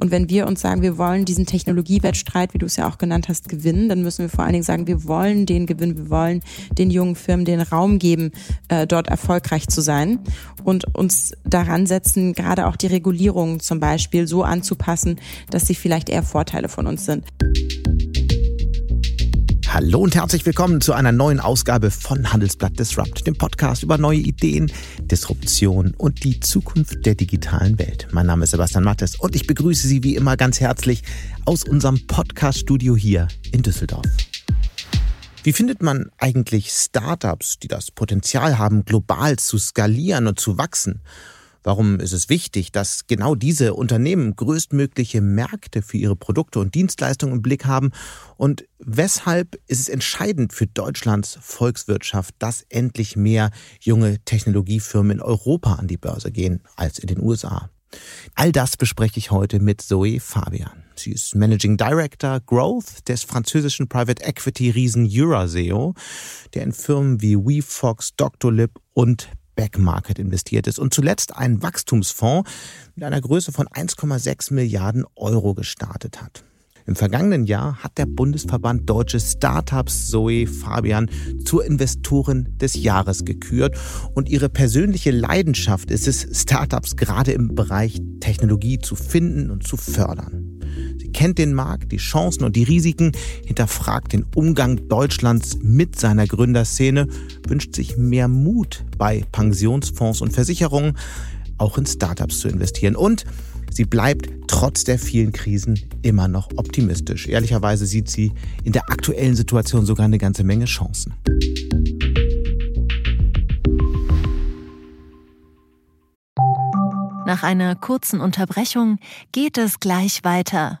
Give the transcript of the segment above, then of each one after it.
Und wenn wir uns sagen, wir wollen diesen Technologiewettstreit, wie du es ja auch genannt hast, gewinnen, dann müssen wir vor allen Dingen sagen, wir wollen den gewinnen, wir wollen den jungen Firmen den Raum geben, äh, dort erfolgreich zu sein und uns daran setzen, gerade auch die Regulierungen zum Beispiel so anzupassen, dass sie vielleicht eher Vorteile von uns sind. Hallo und herzlich willkommen zu einer neuen Ausgabe von Handelsblatt Disrupt, dem Podcast über neue Ideen, Disruption und die Zukunft der digitalen Welt. Mein Name ist Sebastian Mattes und ich begrüße Sie wie immer ganz herzlich aus unserem Podcast-Studio hier in Düsseldorf. Wie findet man eigentlich Startups, die das Potenzial haben, global zu skalieren und zu wachsen? Warum ist es wichtig, dass genau diese Unternehmen größtmögliche Märkte für ihre Produkte und Dienstleistungen im Blick haben? Und weshalb ist es entscheidend für Deutschlands Volkswirtschaft, dass endlich mehr junge Technologiefirmen in Europa an die Börse gehen als in den USA? All das bespreche ich heute mit Zoe Fabian. Sie ist Managing Director Growth des französischen Private Equity Riesen Euraseo, der in Firmen wie WeFox, Doctolib und Backmarket investiert ist und zuletzt einen Wachstumsfonds mit einer Größe von 1,6 Milliarden Euro gestartet hat. Im vergangenen Jahr hat der Bundesverband Deutsche Startups Zoe Fabian zur Investorin des Jahres gekürt und ihre persönliche Leidenschaft ist es, Startups gerade im Bereich Technologie zu finden und zu fördern kennt den Markt, die Chancen und die Risiken, hinterfragt den Umgang Deutschlands mit seiner Gründerszene, wünscht sich mehr Mut bei Pensionsfonds und Versicherungen, auch in Startups zu investieren. Und sie bleibt trotz der vielen Krisen immer noch optimistisch. Ehrlicherweise sieht sie in der aktuellen Situation sogar eine ganze Menge Chancen. Nach einer kurzen Unterbrechung geht es gleich weiter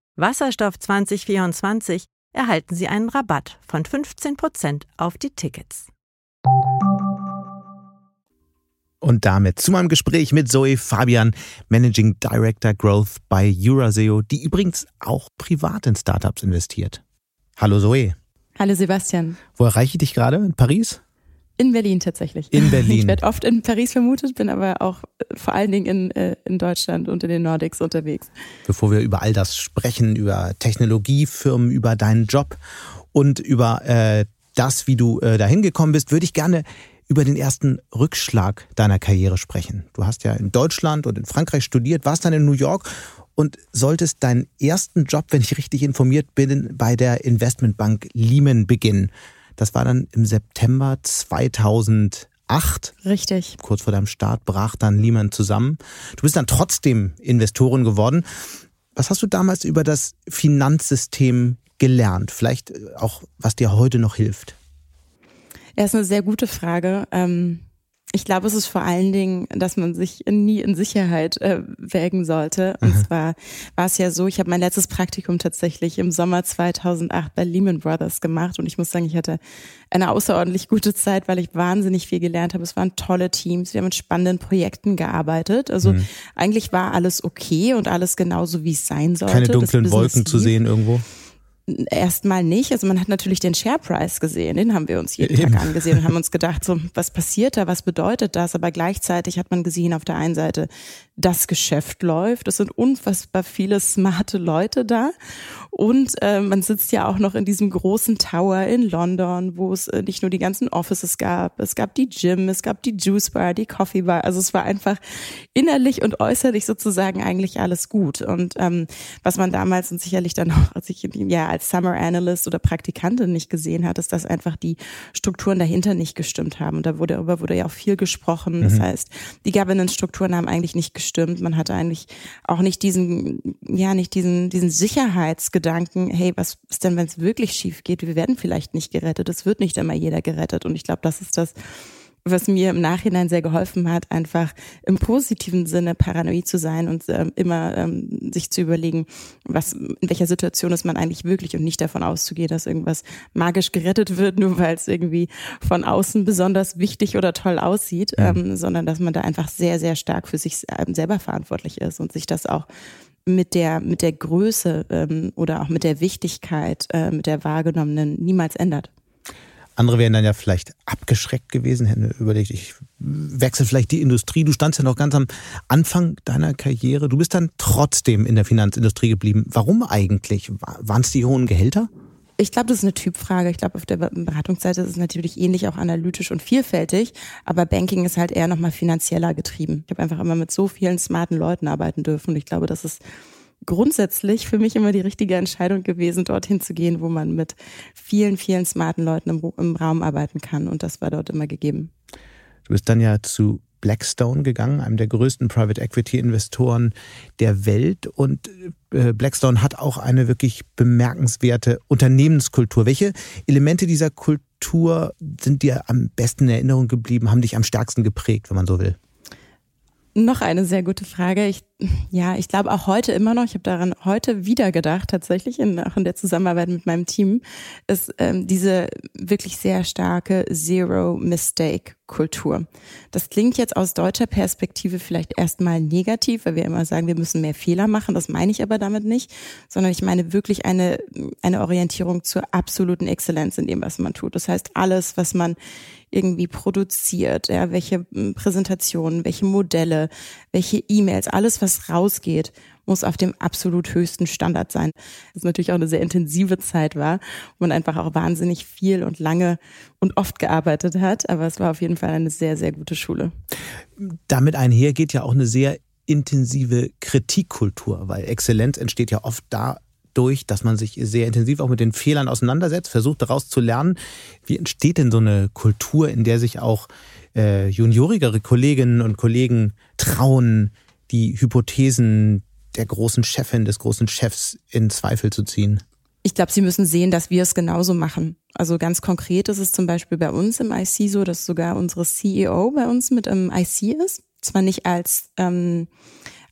Wasserstoff 2024 erhalten Sie einen Rabatt von 15% auf die Tickets. Und damit zu meinem Gespräch mit Zoe Fabian, Managing Director Growth bei Euraseo, die übrigens auch privat in Startups investiert. Hallo Zoe. Hallo Sebastian. Wo erreiche ich dich gerade? In Paris? In Berlin tatsächlich. In Berlin. Ich werde oft in Paris vermutet, bin aber auch äh, vor allen Dingen in, äh, in Deutschland und in den Nordics unterwegs. Bevor wir über all das sprechen, über Technologiefirmen, über deinen Job und über äh, das, wie du äh, dahin gekommen bist, würde ich gerne über den ersten Rückschlag deiner Karriere sprechen. Du hast ja in Deutschland und in Frankreich studiert, warst dann in New York und solltest deinen ersten Job, wenn ich richtig informiert bin, bei der Investmentbank Lehman beginnen. Das war dann im September 2008. Richtig. Kurz vor deinem Start brach dann Lehman zusammen. Du bist dann trotzdem Investorin geworden. Was hast du damals über das Finanzsystem gelernt? Vielleicht auch, was dir heute noch hilft? Ja, ist eine sehr gute Frage. Ähm ich glaube, es ist vor allen Dingen, dass man sich nie in Sicherheit äh, wägen sollte. Und mhm. zwar war es ja so, ich habe mein letztes Praktikum tatsächlich im Sommer 2008 bei Lehman Brothers gemacht und ich muss sagen, ich hatte eine außerordentlich gute Zeit, weil ich wahnsinnig viel gelernt habe. Es waren tolle Teams, wir haben mit spannenden Projekten gearbeitet. Also mhm. eigentlich war alles okay und alles genauso, wie es sein sollte. Keine dunklen Wolken zu sehen irgendwo erstmal nicht. Also man hat natürlich den Share Price gesehen, den haben wir uns jeden Eben. Tag angesehen und haben uns gedacht, so, was passiert da, was bedeutet das? Aber gleichzeitig hat man gesehen auf der einen Seite, das Geschäft läuft, es sind unfassbar viele smarte Leute da und äh, man sitzt ja auch noch in diesem großen Tower in London, wo es äh, nicht nur die ganzen Offices gab, es gab die Gym, es gab die Juice Bar, die Coffee Bar. Also es war einfach innerlich und äußerlich sozusagen eigentlich alles gut. Und ähm, was man damals und sicherlich dann auch, als ich ja als Summer Analyst oder Praktikantin nicht gesehen hat, ist, dass einfach die Strukturen dahinter nicht gestimmt haben. Und da wurde, darüber wurde ja auch viel gesprochen. Das mhm. heißt, die Governance-Strukturen haben eigentlich nicht gestimmt. Man hatte eigentlich auch nicht diesen, ja, nicht diesen, diesen Sicherheitsgedanken, hey, was ist denn, wenn es wirklich schief geht? Wir werden vielleicht nicht gerettet. Es wird nicht immer jeder gerettet. Und ich glaube, das ist das, was mir im Nachhinein sehr geholfen hat, einfach im positiven Sinne paranoid zu sein und ähm, immer ähm, sich zu überlegen, was in welcher Situation ist man eigentlich wirklich und nicht davon auszugehen, dass irgendwas magisch gerettet wird, nur weil es irgendwie von außen besonders wichtig oder toll aussieht, mhm. ähm, sondern dass man da einfach sehr, sehr stark für sich ähm, selber verantwortlich ist und sich das auch mit der, mit der Größe ähm, oder auch mit der Wichtigkeit, äh, mit der wahrgenommenen niemals ändert. Andere wären dann ja vielleicht abgeschreckt gewesen, hätten überlegt, ich wechsle vielleicht die Industrie. Du standst ja noch ganz am Anfang deiner Karriere. Du bist dann trotzdem in der Finanzindustrie geblieben. Warum eigentlich? Waren es die hohen Gehälter? Ich glaube, das ist eine Typfrage. Ich glaube, auf der Beratungsseite ist es natürlich ähnlich auch analytisch und vielfältig, aber Banking ist halt eher nochmal finanzieller getrieben. Ich habe einfach immer mit so vielen smarten Leuten arbeiten dürfen und ich glaube, das ist grundsätzlich für mich immer die richtige Entscheidung gewesen, dorthin zu gehen, wo man mit vielen, vielen smarten Leuten im, im Raum arbeiten kann und das war dort immer gegeben. Du bist dann ja zu Blackstone gegangen, einem der größten Private Equity Investoren der Welt. Und äh, Blackstone hat auch eine wirklich bemerkenswerte Unternehmenskultur. Welche Elemente dieser Kultur sind dir am besten in Erinnerung geblieben, haben dich am stärksten geprägt, wenn man so will? Noch eine sehr gute Frage. Ich, ja, ich glaube auch heute immer noch, ich habe daran heute wieder gedacht, tatsächlich in, auch in der Zusammenarbeit mit meinem Team, ist ähm, diese wirklich sehr starke Zero-Mistake-Kultur. Das klingt jetzt aus deutscher Perspektive vielleicht erstmal negativ, weil wir immer sagen, wir müssen mehr Fehler machen. Das meine ich aber damit nicht, sondern ich meine wirklich eine, eine Orientierung zur absoluten Exzellenz in dem, was man tut. Das heißt, alles, was man irgendwie produziert, ja, welche hm, Präsentationen, welche Modelle, welche E-Mails, alles, was rausgeht, muss auf dem absolut höchsten Standard sein. Das natürlich auch eine sehr intensive Zeit war, wo man einfach auch wahnsinnig viel und lange und oft gearbeitet hat, aber es war auf jeden Fall eine sehr, sehr gute Schule. Damit einher geht ja auch eine sehr intensive Kritikkultur, weil Exzellenz entsteht ja oft da durch, dass man sich sehr intensiv auch mit den Fehlern auseinandersetzt, versucht daraus zu lernen. Wie entsteht denn so eine Kultur, in der sich auch äh, juniorigere Kolleginnen und Kollegen trauen, die Hypothesen der großen Chefin, des großen Chefs in Zweifel zu ziehen? Ich glaube, Sie müssen sehen, dass wir es genauso machen. Also ganz konkret ist es zum Beispiel bei uns im IC so, dass sogar unsere CEO bei uns mit im IC ist. Zwar nicht als ähm,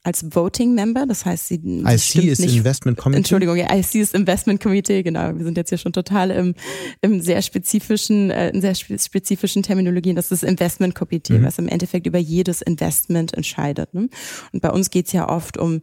als Voting Member. Das heißt, sie, IC ist nicht, Investment Committee. Entschuldigung, ja, IC ist Investment Committee, genau. Wir sind jetzt hier schon total im, im sehr spezifischen, äh, in sehr spezifischen Terminologien. Das ist Investment Committee, mhm. was im Endeffekt über jedes Investment entscheidet. Ne? Und bei uns geht's ja oft um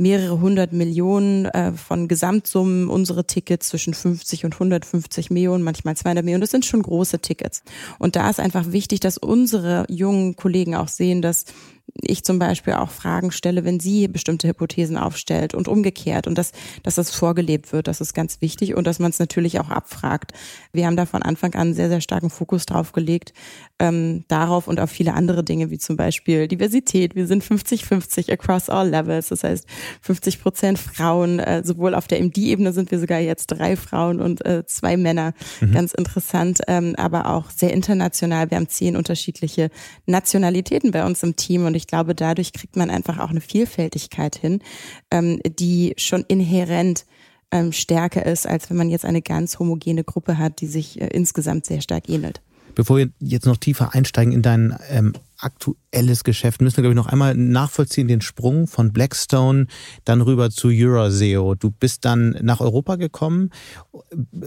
mehrere hundert Millionen äh, von Gesamtsummen. Unsere Tickets zwischen 50 und 150 Millionen, manchmal 200 Millionen. Das sind schon große Tickets. Und da ist einfach wichtig, dass unsere jungen Kollegen auch sehen, dass ich zum Beispiel auch Fragen stelle, wenn sie bestimmte Hypothesen aufstellt und umgekehrt und dass, dass das vorgelebt wird, das ist ganz wichtig und dass man es natürlich auch abfragt. Wir haben da von Anfang an sehr, sehr starken Fokus drauf gelegt, ähm, darauf und auf viele andere Dinge, wie zum Beispiel Diversität. Wir sind 50-50 across all levels, das heißt 50 Prozent Frauen, äh, sowohl auf der MD-Ebene sind wir sogar jetzt drei Frauen und äh, zwei Männer, mhm. ganz interessant, ähm, aber auch sehr international. Wir haben zehn unterschiedliche Nationalitäten bei uns im Team und ich glaube, dadurch kriegt man einfach auch eine Vielfältigkeit hin, ähm, die schon inhärent ähm, stärker ist, als wenn man jetzt eine ganz homogene Gruppe hat, die sich äh, insgesamt sehr stark ähnelt. Bevor wir jetzt noch tiefer einsteigen in dein ähm, aktuelles Geschäft, müssen wir, glaube ich, noch einmal nachvollziehen, den Sprung von Blackstone dann rüber zu Euraseo. Du bist dann nach Europa gekommen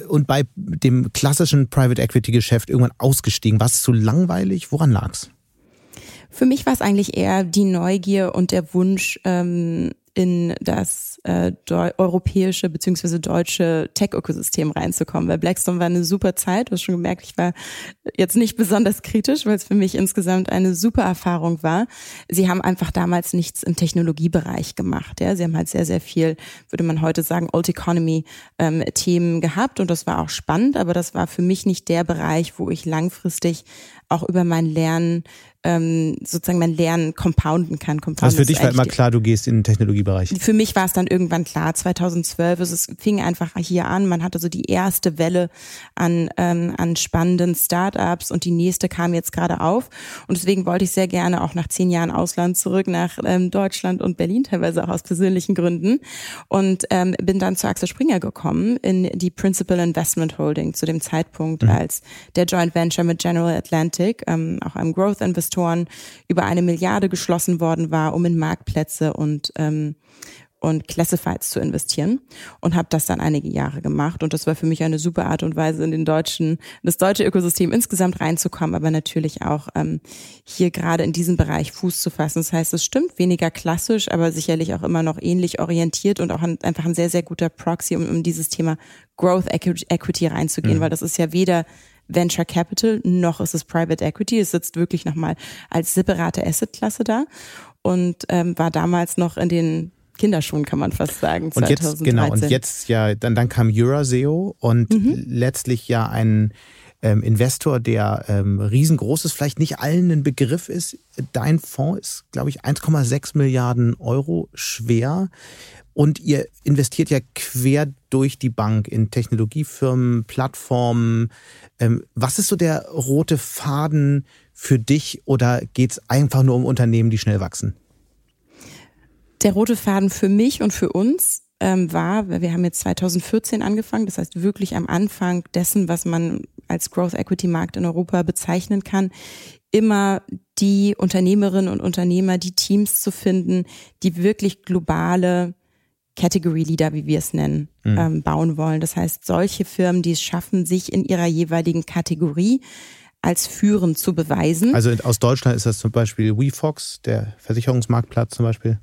und bei dem klassischen Private Equity Geschäft irgendwann ausgestiegen. War es zu langweilig? Woran lag's? Für mich war es eigentlich eher die Neugier und der Wunsch, ähm, in das äh, europäische beziehungsweise deutsche Tech-Ökosystem reinzukommen. Weil Blackstone war eine super Zeit. Du hast schon gemerkt, ich war jetzt nicht besonders kritisch, weil es für mich insgesamt eine super Erfahrung war. Sie haben einfach damals nichts im Technologiebereich gemacht. Ja, sie haben halt sehr sehr viel, würde man heute sagen, Old Economy ähm, gehabt und das war auch spannend. Aber das war für mich nicht der Bereich, wo ich langfristig auch über mein Lernen ähm, sozusagen man lernen, compounden kann. Compound also für dich war immer klar, du gehst in den Technologiebereich. Für mich war es dann irgendwann klar, 2012, es fing einfach hier an, man hatte so die erste Welle an, ähm, an spannenden Startups und die nächste kam jetzt gerade auf und deswegen wollte ich sehr gerne auch nach zehn Jahren Ausland zurück nach ähm, Deutschland und Berlin, teilweise auch aus persönlichen Gründen und ähm, bin dann zu Axel Springer gekommen in die Principal Investment Holding zu dem Zeitpunkt, mhm. als der Joint Venture mit General Atlantic, ähm, auch einem Growth Investoren, über eine Milliarde geschlossen worden war, um in Marktplätze und ähm, und Classifieds zu investieren und habe das dann einige Jahre gemacht und das war für mich eine super Art und Weise in den deutschen das deutsche Ökosystem insgesamt reinzukommen, aber natürlich auch ähm, hier gerade in diesem Bereich Fuß zu fassen. Das heißt, es stimmt weniger klassisch, aber sicherlich auch immer noch ähnlich orientiert und auch ein, einfach ein sehr sehr guter Proxy, um, um dieses Thema Growth Equity reinzugehen, mhm. weil das ist ja weder Venture Capital noch ist es Private Equity. Es sitzt wirklich nochmal als separate Assetklasse da und ähm, war damals noch in den Kinderschuhen, kann man fast sagen. 2013. Und jetzt, genau, und jetzt ja, dann, dann kam Euraseo und mhm. letztlich ja ein ähm, Investor, der ähm, riesengroß ist, vielleicht nicht allen ein Begriff ist. Dein Fonds ist, glaube ich, 1,6 Milliarden Euro schwer. Und ihr investiert ja quer durch die Bank in Technologiefirmen, Plattformen. Ähm, was ist so der rote Faden für dich oder geht es einfach nur um Unternehmen, die schnell wachsen? Der rote Faden für mich und für uns ähm, war, wir haben jetzt 2014 angefangen, das heißt wirklich am Anfang dessen, was man als Growth Equity Markt in Europa bezeichnen kann, immer die Unternehmerinnen und Unternehmer, die Teams zu finden, die wirklich globale Category Leader, wie wir es nennen, mhm. ähm, bauen wollen. Das heißt, solche Firmen, die es schaffen, sich in ihrer jeweiligen Kategorie als führend zu beweisen. Also aus Deutschland ist das zum Beispiel WeFox, der Versicherungsmarktplatz zum Beispiel.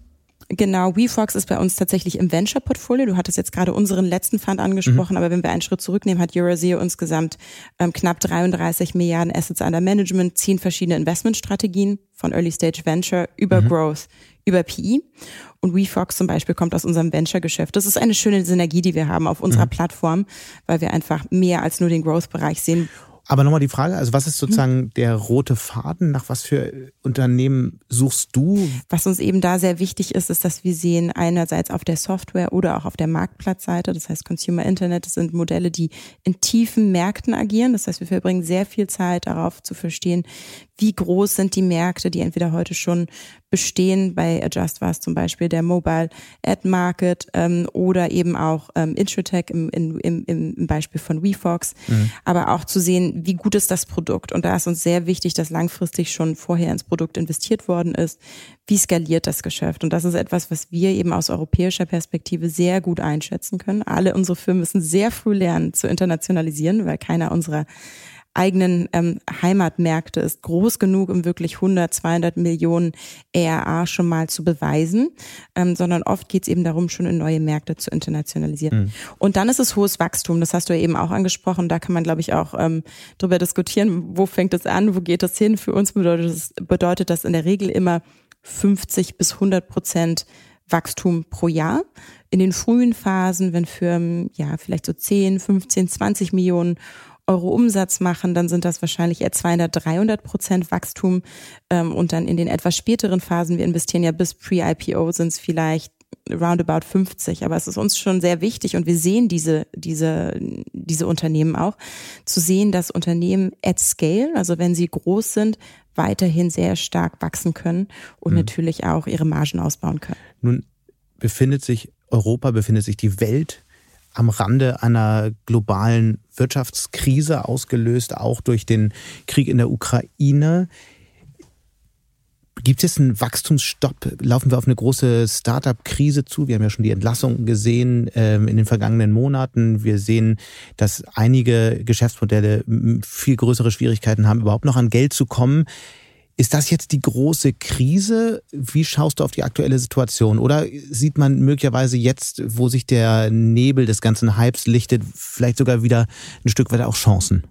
Genau, WeFox ist bei uns tatsächlich im Venture-Portfolio. Du hattest jetzt gerade unseren letzten Fund angesprochen, mhm. aber wenn wir einen Schritt zurücknehmen, hat Euraseo insgesamt ähm, knapp 33 Milliarden Assets under Management, zehn verschiedene Investmentstrategien von Early Stage Venture über mhm. Growth, über PE. Und WeFox zum Beispiel kommt aus unserem Venture-Geschäft. Das ist eine schöne Synergie, die wir haben auf unserer mhm. Plattform, weil wir einfach mehr als nur den Growth-Bereich sehen. Aber nochmal die Frage, also was ist sozusagen der rote Faden? Nach was für Unternehmen suchst du? Was uns eben da sehr wichtig ist, ist, dass wir sehen, einerseits auf der Software oder auch auf der Marktplatzseite, das heißt Consumer Internet, das sind Modelle, die in tiefen Märkten agieren. Das heißt, wir verbringen sehr viel Zeit darauf zu verstehen, wie groß sind die Märkte, die entweder heute schon bestehen. Bei Adjust war es zum Beispiel der Mobile Ad Market ähm, oder eben auch ähm, Introtech im, im, im, im Beispiel von WeFox. Mhm. Aber auch zu sehen, wie gut ist das Produkt. Und da ist uns sehr wichtig, dass langfristig schon vorher ins Produkt investiert worden ist. Wie skaliert das Geschäft? Und das ist etwas, was wir eben aus europäischer Perspektive sehr gut einschätzen können. Alle unsere Firmen müssen sehr früh lernen zu internationalisieren, weil keiner unserer eigenen ähm, Heimatmärkte ist groß genug, um wirklich 100, 200 Millionen ERA schon mal zu beweisen, ähm, sondern oft geht es eben darum, schon in neue Märkte zu internationalisieren. Mhm. Und dann ist es hohes Wachstum, das hast du ja eben auch angesprochen, da kann man, glaube ich, auch ähm, drüber diskutieren, wo fängt es an, wo geht es hin. Für uns bedeutet das, bedeutet das in der Regel immer 50 bis 100 Prozent Wachstum pro Jahr. In den frühen Phasen, wenn Firmen ja vielleicht so 10, 15, 20 Millionen Euro Umsatz machen, dann sind das wahrscheinlich eher 200, 300 Prozent Wachstum. Ähm, und dann in den etwas späteren Phasen, wir investieren ja bis Pre-IPO, sind es vielleicht roundabout 50. Aber es ist uns schon sehr wichtig und wir sehen diese, diese, diese Unternehmen auch, zu sehen, dass Unternehmen at scale, also wenn sie groß sind, weiterhin sehr stark wachsen können und mhm. natürlich auch ihre Margen ausbauen können. Nun befindet sich Europa, befindet sich die Welt am Rande einer globalen Wirtschaftskrise, ausgelöst auch durch den Krieg in der Ukraine. Gibt es einen Wachstumsstopp? Laufen wir auf eine große Startup-Krise zu? Wir haben ja schon die Entlassungen gesehen ähm, in den vergangenen Monaten. Wir sehen, dass einige Geschäftsmodelle viel größere Schwierigkeiten haben, überhaupt noch an Geld zu kommen. Ist das jetzt die große Krise? Wie schaust du auf die aktuelle Situation? Oder sieht man möglicherweise jetzt, wo sich der Nebel des ganzen Hypes lichtet, vielleicht sogar wieder ein Stück weit auch Chancen?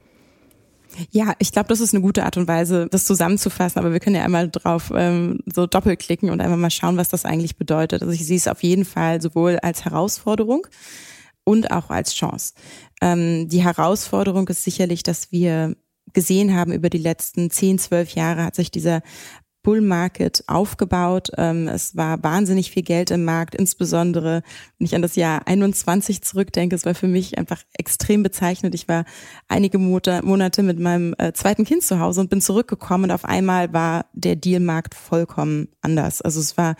Ja, ich glaube, das ist eine gute Art und Weise, das zusammenzufassen. Aber wir können ja einmal drauf ähm, so doppelklicken und einmal mal schauen, was das eigentlich bedeutet. Also ich sehe es auf jeden Fall sowohl als Herausforderung und auch als Chance. Ähm, die Herausforderung ist sicherlich, dass wir gesehen haben über die letzten 10, 12 Jahre, hat sich dieser Bull Market aufgebaut. Ähm, es war wahnsinnig viel Geld im Markt, insbesondere wenn ich an das Jahr 21 zurückdenke. Es war für mich einfach extrem bezeichnet. Ich war einige Monate mit meinem äh, zweiten Kind zu Hause und bin zurückgekommen und auf einmal war der Dealmarkt vollkommen anders. Also es war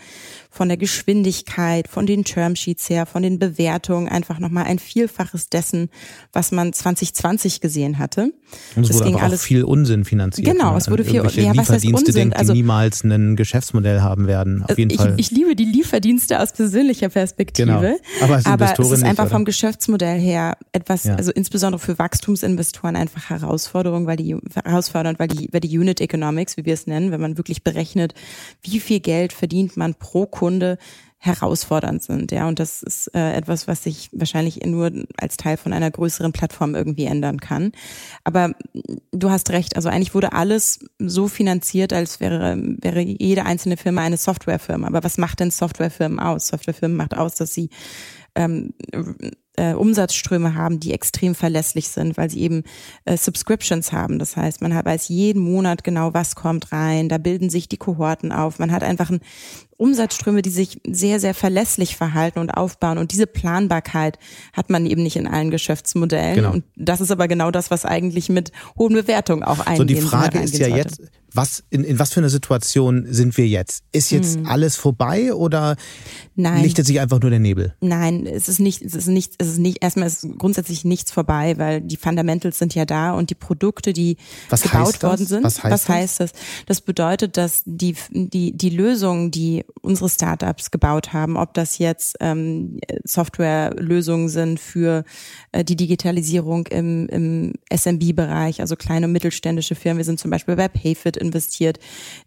von der Geschwindigkeit, von den Termsheets her, von den Bewertungen einfach nochmal ein Vielfaches dessen, was man 2020 gesehen hatte. Und es wurde ging alles viel Unsinn finanziert. Genau, es wurde viel ja, was heißt Unsinn? Denkt, also niemals ein Geschäftsmodell haben werden. Auf jeden ich, Fall. Ich liebe die Lieferdienste aus persönlicher Perspektive. Genau. Aber, als aber es ist einfach nicht, vom Geschäftsmodell her etwas, ja. also insbesondere für Wachstumsinvestoren einfach Herausforderung, weil die herausfordernd, weil die, weil die Unit Economics, wie wir es nennen, wenn man wirklich berechnet, wie viel Geld verdient man pro Kunde, herausfordernd sind, ja. Und das ist äh, etwas, was sich wahrscheinlich nur als Teil von einer größeren Plattform irgendwie ändern kann. Aber du hast recht. Also eigentlich wurde alles so finanziert, als wäre wäre jede einzelne Firma eine Softwarefirma. Aber was macht denn Softwarefirmen aus? Softwarefirmen macht aus, dass sie ähm, äh, Umsatzströme haben, die extrem verlässlich sind, weil sie eben äh, Subscriptions haben. Das heißt, man weiß jeden Monat genau, was kommt rein, da bilden sich die Kohorten auf. Man hat einfach ein Umsatzströme, die sich sehr, sehr verlässlich verhalten und aufbauen. Und diese Planbarkeit hat man eben nicht in allen Geschäftsmodellen. Genau. Und das ist aber genau das, was eigentlich mit hohen Bewertungen auch eingehen So, die Frage ist ja sollte. jetzt, was, in, in was für einer Situation sind wir jetzt? Ist jetzt hm. alles vorbei oder Nein. lichtet sich einfach nur der Nebel? Nein, es ist nicht, es ist nicht, es ist nicht, erstmal ist grundsätzlich nichts vorbei, weil die Fundamentals sind ja da und die Produkte, die was gebaut worden sind. Was heißt, was heißt das? Das bedeutet, dass die, die, die Lösungen, die unsere Startups gebaut haben, ob das jetzt ähm, Softwarelösungen sind für äh, die Digitalisierung im, im SMB-Bereich, also kleine und mittelständische Firmen. Wir sind zum Beispiel bei Payfit investiert,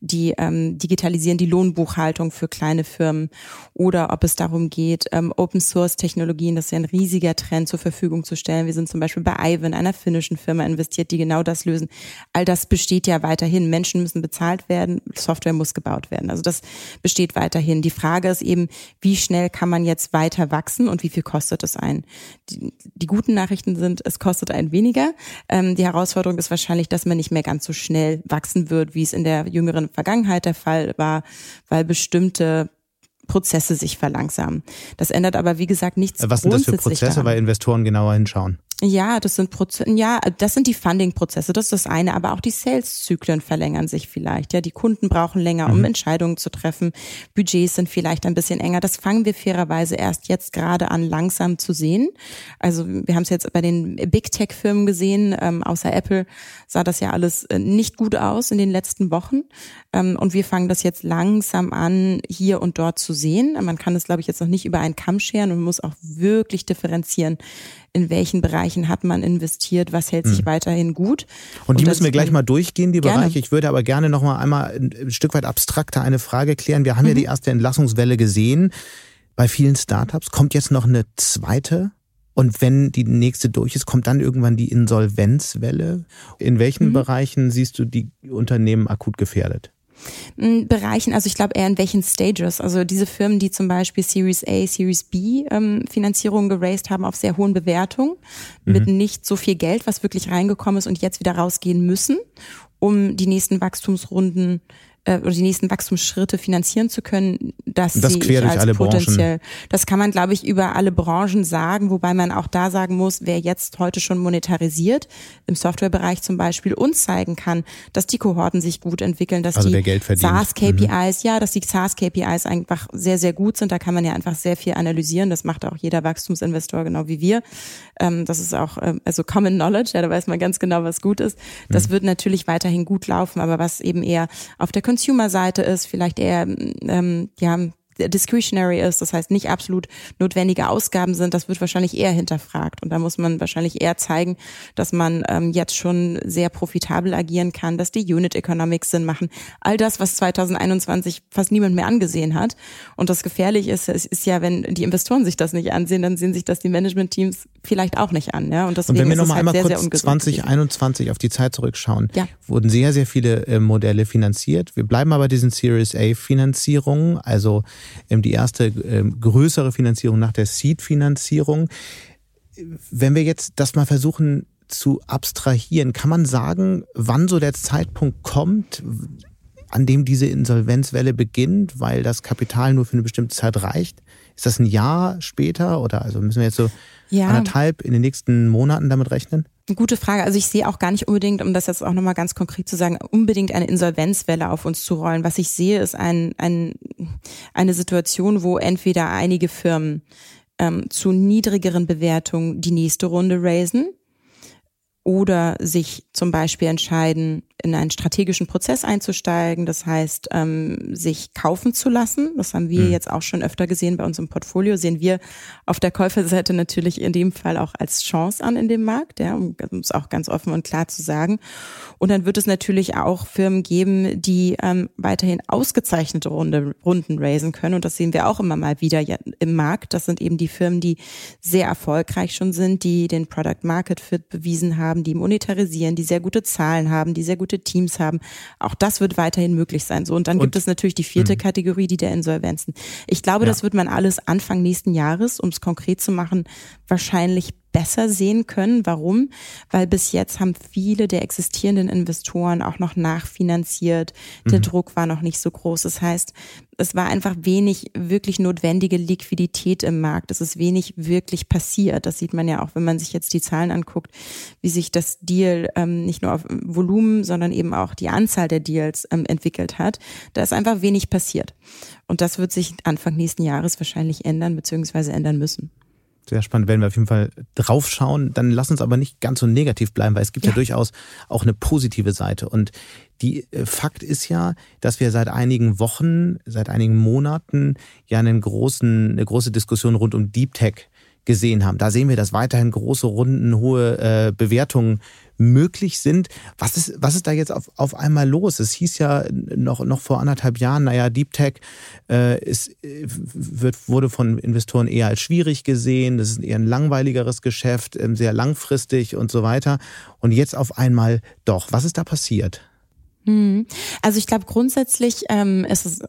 die ähm, digitalisieren die Lohnbuchhaltung für kleine Firmen oder ob es darum geht, ähm, Open Source Technologien, das ist ja ein riesiger Trend, zur Verfügung zu stellen. Wir sind zum Beispiel bei Ivan, einer finnischen Firma, investiert, die genau das lösen. All das besteht ja weiterhin. Menschen müssen bezahlt werden, Software muss gebaut werden. Also das besteht weiterhin. Die Frage ist eben, wie schnell kann man jetzt weiter wachsen und wie viel kostet es einen? Die, die guten Nachrichten sind, es kostet einen weniger. Ähm, die Herausforderung ist wahrscheinlich, dass man nicht mehr ganz so schnell wachsen wird wird, wie es in der jüngeren Vergangenheit der Fall war, weil bestimmte Prozesse sich verlangsamen. Das ändert aber, wie gesagt, nichts. Was sind das für Prozesse, daran. weil Investoren genauer hinschauen? Ja, das sind Proze ja, das sind die Funding-Prozesse, das ist das eine, aber auch die Sales-Zyklen verlängern sich vielleicht. Ja, die Kunden brauchen länger, um mhm. Entscheidungen zu treffen. Budgets sind vielleicht ein bisschen enger. Das fangen wir fairerweise erst jetzt gerade an, langsam zu sehen. Also wir haben es jetzt bei den Big Tech-Firmen gesehen, ähm, außer Apple sah das ja alles äh, nicht gut aus in den letzten Wochen. Ähm, und wir fangen das jetzt langsam an, hier und dort zu sehen. Man kann es, glaube ich, jetzt noch nicht über einen Kamm scheren und muss auch wirklich differenzieren in welchen Bereichen hat man investiert, was hält sich mhm. weiterhin gut. Und die und müssen wir gleich mal durchgehen, die gerne. Bereiche. Ich würde aber gerne noch mal einmal ein Stück weit abstrakter eine Frage klären. Wir haben mhm. ja die erste Entlassungswelle gesehen. Bei vielen Startups kommt jetzt noch eine zweite und wenn die nächste durch ist, kommt dann irgendwann die Insolvenzwelle. In welchen mhm. Bereichen siehst du die Unternehmen akut gefährdet? Bereichen, also ich glaube eher in welchen Stages. Also diese Firmen, die zum Beispiel Series A, Series B ähm, Finanzierungen geraced haben auf sehr hohen Bewertungen, mhm. mit nicht so viel Geld, was wirklich reingekommen ist und jetzt wieder rausgehen müssen, um die nächsten Wachstumsrunden äh, oder die nächsten Wachstumsschritte finanzieren zu können, das, das ich als potenziell. Branchen. Das kann man, glaube ich, über alle Branchen sagen, wobei man auch da sagen muss, wer jetzt heute schon monetarisiert, im Softwarebereich zum Beispiel, uns zeigen kann, dass die Kohorten sich gut entwickeln, dass also die SaaS-KPIs, mhm. ja, dass die SaaS-KPIs einfach sehr, sehr gut sind. Da kann man ja einfach sehr viel analysieren. Das macht auch jeder Wachstumsinvestor genau wie wir. Ähm, das ist auch ähm, also Common Knowledge, ja, da weiß man ganz genau, was gut ist. Das mhm. wird natürlich weiterhin gut laufen, aber was eben eher auf der Consumer-Seite ist, vielleicht eher ähm, ja discretionary ist, das heißt nicht absolut notwendige Ausgaben sind, das wird wahrscheinlich eher hinterfragt. Und da muss man wahrscheinlich eher zeigen, dass man ähm, jetzt schon sehr profitabel agieren kann, dass die Unit Economics Sinn machen. All das, was 2021 fast niemand mehr angesehen hat. Und das gefährlich ist, ist, ist ja, wenn die Investoren sich das nicht ansehen, dann sehen sich das die Management-Teams vielleicht auch nicht an. Ja? Und, deswegen Und wenn wir nochmal halt einmal kurz 2021 auf die Zeit zurückschauen, ja. wurden sehr, sehr viele äh, Modelle finanziert. Wir bleiben aber diesen Series A Finanzierungen, also die erste ähm, größere Finanzierung nach der Seed-Finanzierung. Wenn wir jetzt das mal versuchen zu abstrahieren, kann man sagen, wann so der Zeitpunkt kommt, an dem diese Insolvenzwelle beginnt, weil das Kapital nur für eine bestimmte Zeit reicht? Ist das ein Jahr später oder also müssen wir jetzt so ja. anderthalb in den nächsten Monaten damit rechnen? Gute Frage. Also ich sehe auch gar nicht unbedingt, um das jetzt auch nochmal ganz konkret zu sagen, unbedingt eine Insolvenzwelle auf uns zu rollen. Was ich sehe, ist ein, ein, eine Situation, wo entweder einige Firmen ähm, zu niedrigeren Bewertungen die nächste Runde raisen oder sich zum Beispiel entscheiden, in einen strategischen Prozess einzusteigen, das heißt, ähm, sich kaufen zu lassen. Das haben wir mhm. jetzt auch schon öfter gesehen bei uns im Portfolio. Sehen wir auf der Käuferseite natürlich in dem Fall auch als Chance an in dem Markt, ja, um es auch ganz offen und klar zu sagen. Und dann wird es natürlich auch Firmen geben, die ähm, weiterhin ausgezeichnete Runde, Runden raisen können. Und das sehen wir auch immer mal wieder im Markt. Das sind eben die Firmen, die sehr erfolgreich schon sind, die den Product Market Fit bewiesen haben, die monetarisieren, die sehr gute Zahlen haben, die sehr gute gute Teams haben. Auch das wird weiterhin möglich sein. So und dann und, gibt es natürlich die vierte mh. Kategorie, die der Insolvenzen. Ich glaube, ja. das wird man alles Anfang nächsten Jahres, um es konkret zu machen, wahrscheinlich besser sehen können. Warum? Weil bis jetzt haben viele der existierenden Investoren auch noch nachfinanziert. Der mhm. Druck war noch nicht so groß. Das heißt, es war einfach wenig wirklich notwendige Liquidität im Markt. Es ist wenig wirklich passiert. Das sieht man ja auch, wenn man sich jetzt die Zahlen anguckt, wie sich das Deal ähm, nicht nur auf Volumen, sondern eben auch die Anzahl der Deals ähm, entwickelt hat. Da ist einfach wenig passiert. Und das wird sich Anfang nächsten Jahres wahrscheinlich ändern, beziehungsweise ändern müssen. Sehr spannend, werden wir auf jeden Fall draufschauen. Dann lass uns aber nicht ganz so negativ bleiben, weil es gibt ja, ja durchaus auch eine positive Seite. Und die äh, Fakt ist ja, dass wir seit einigen Wochen, seit einigen Monaten ja einen großen, eine große Diskussion rund um Deep Tech gesehen haben. Da sehen wir, dass weiterhin große Runden, hohe äh, Bewertungen möglich sind. Was ist, was ist da jetzt auf, auf einmal los? Es hieß ja noch, noch vor anderthalb Jahren, naja, Deep Tech äh, ist, wird, wurde von Investoren eher als schwierig gesehen. Das ist eher ein langweiligeres Geschäft, ähm, sehr langfristig und so weiter. Und jetzt auf einmal doch. Was ist da passiert? Hm. Also ich glaube grundsätzlich ähm, ist es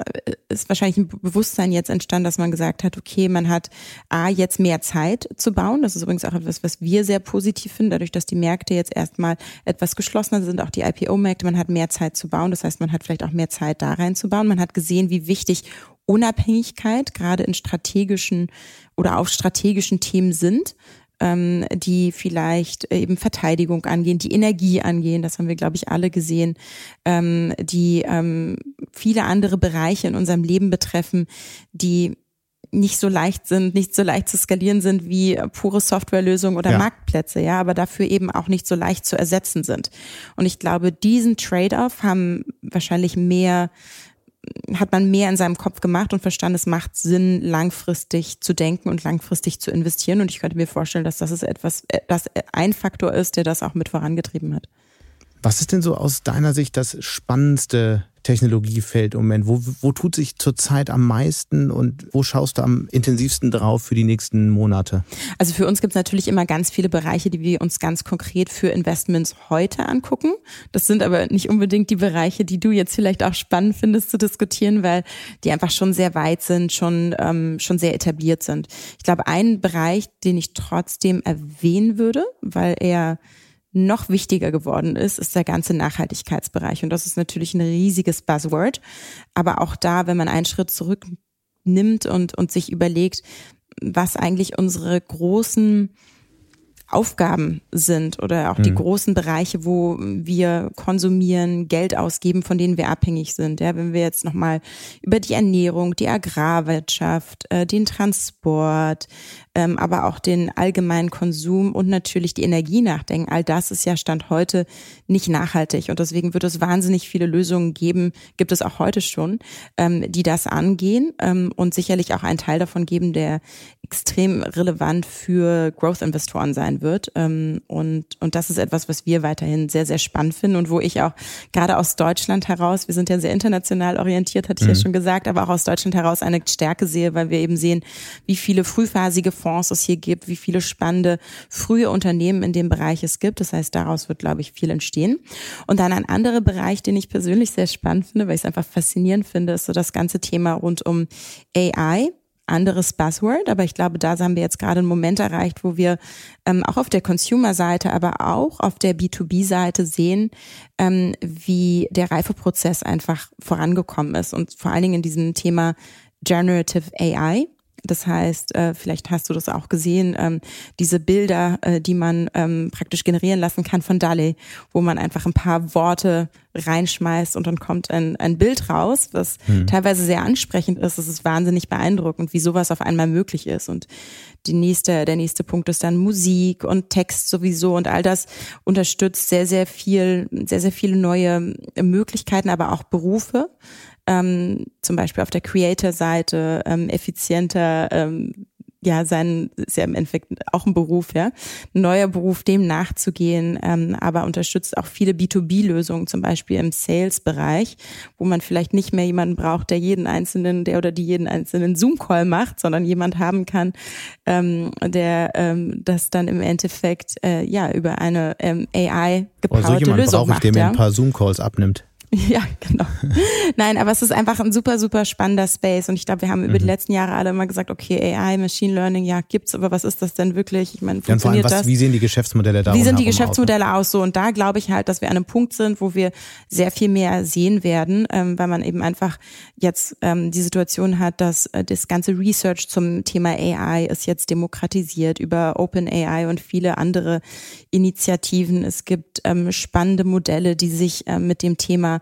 ist wahrscheinlich ein Bewusstsein jetzt entstanden, dass man gesagt hat, okay, man hat a jetzt mehr Zeit zu bauen. Das ist übrigens auch etwas, was wir sehr positiv finden, dadurch, dass die Märkte jetzt erstmal etwas geschlossener sind, auch die IPO-Märkte. Man hat mehr Zeit zu bauen. Das heißt, man hat vielleicht auch mehr Zeit da reinzubauen. Man hat gesehen, wie wichtig Unabhängigkeit gerade in strategischen oder auf strategischen Themen sind ähm, die vielleicht eben Verteidigung angehen, die Energie angehen, das haben wir, glaube ich, alle gesehen, ähm, die ähm, viele andere Bereiche in unserem Leben betreffen, die nicht so leicht sind, nicht so leicht zu skalieren sind wie pure Softwarelösungen oder ja. Marktplätze, ja, aber dafür eben auch nicht so leicht zu ersetzen sind. Und ich glaube, diesen Trade-off haben wahrscheinlich mehr hat man mehr in seinem Kopf gemacht und verstanden, es macht Sinn, langfristig zu denken und langfristig zu investieren. Und ich könnte mir vorstellen, dass das ist etwas, äh, das ein Faktor ist, der das auch mit vorangetrieben hat. Was ist denn so aus deiner Sicht das spannendste Technologiefeld im Moment? Wo, wo tut sich zurzeit am meisten und wo schaust du am intensivsten drauf für die nächsten Monate? Also für uns gibt es natürlich immer ganz viele Bereiche, die wir uns ganz konkret für Investments heute angucken. Das sind aber nicht unbedingt die Bereiche, die du jetzt vielleicht auch spannend findest zu diskutieren, weil die einfach schon sehr weit sind, schon, ähm, schon sehr etabliert sind. Ich glaube, ein Bereich, den ich trotzdem erwähnen würde, weil er noch wichtiger geworden ist, ist der ganze Nachhaltigkeitsbereich. Und das ist natürlich ein riesiges Buzzword. Aber auch da, wenn man einen Schritt zurück nimmt und, und sich überlegt, was eigentlich unsere großen Aufgaben sind oder auch mhm. die großen Bereiche, wo wir konsumieren, Geld ausgeben, von denen wir abhängig sind. Ja, wenn wir jetzt nochmal über die Ernährung, die Agrarwirtschaft, äh, den Transport, ähm, aber auch den allgemeinen Konsum und natürlich die Energie nachdenken. All das ist ja Stand heute nicht nachhaltig und deswegen wird es wahnsinnig viele Lösungen geben, gibt es auch heute schon, ähm, die das angehen ähm, und sicherlich auch einen Teil davon geben, der extrem relevant für Growth-Investoren sein wird. Ähm, und, und das ist etwas, was wir weiterhin sehr, sehr spannend finden und wo ich auch gerade aus Deutschland heraus, wir sind ja sehr international orientiert, hatte ich mhm. ja schon gesagt, aber auch aus Deutschland heraus eine Stärke sehe, weil wir eben sehen, wie viele frühphasige Fonds es hier gibt, wie viele spannende frühe Unternehmen in dem Bereich es gibt. Das heißt, daraus wird, glaube ich, viel entstehen. Und dann ein anderer Bereich, den ich persönlich sehr spannend finde, weil ich es einfach faszinierend finde, ist so das ganze Thema rund um AI anderes Buzzword, aber ich glaube, da haben wir jetzt gerade einen Moment erreicht, wo wir ähm, auch auf der Consumer-Seite, aber auch auf der B2B-Seite sehen, ähm, wie der Reifeprozess einfach vorangekommen ist und vor allen Dingen in diesem Thema Generative AI. Das heißt, äh, vielleicht hast du das auch gesehen, ähm, diese Bilder, äh, die man ähm, praktisch generieren lassen kann von DALI, wo man einfach ein paar Worte reinschmeißt und dann kommt ein, ein Bild raus, was mhm. teilweise sehr ansprechend ist. Es ist wahnsinnig beeindruckend, wie sowas auf einmal möglich ist. Und die nächste, der nächste Punkt ist dann Musik und Text sowieso und all das unterstützt sehr, sehr viel, sehr, sehr viele neue Möglichkeiten, aber auch Berufe ähm, zum Beispiel auf der Creator-Seite ähm, effizienter ähm, ja, sein, ist ja im Endeffekt auch ein Beruf, ja, ein neuer Beruf, dem nachzugehen, ähm, aber unterstützt auch viele B2B-Lösungen, zum Beispiel im Sales-Bereich, wo man vielleicht nicht mehr jemanden braucht, der jeden einzelnen, der oder die jeden einzelnen Zoom-Call macht, sondern jemand haben kann, ähm, der ähm, das dann im Endeffekt äh, ja über eine ähm, AI gepowerte also jemand Lösung brauche ich, macht. der mir ja. ein paar Zoom-Calls abnimmt. Ja, genau. Nein, aber es ist einfach ein super, super spannender Space. Und ich glaube, wir haben über die mhm. letzten Jahre alle immer gesagt, okay, AI, Machine Learning, ja, gibt's, aber was ist das denn wirklich? Ich meine, funktioniert ja, allem, was, das? Wie sehen die Geschäftsmodelle da aus? Wie sind die Geschäftsmodelle aus? So, und da glaube ich halt, dass wir an einem Punkt sind, wo wir sehr viel mehr sehen werden, ähm, weil man eben einfach jetzt ähm, die Situation hat, dass äh, das ganze Research zum Thema AI ist jetzt demokratisiert über Open AI und viele andere Initiativen. Es gibt ähm, spannende Modelle, die sich ähm, mit dem Thema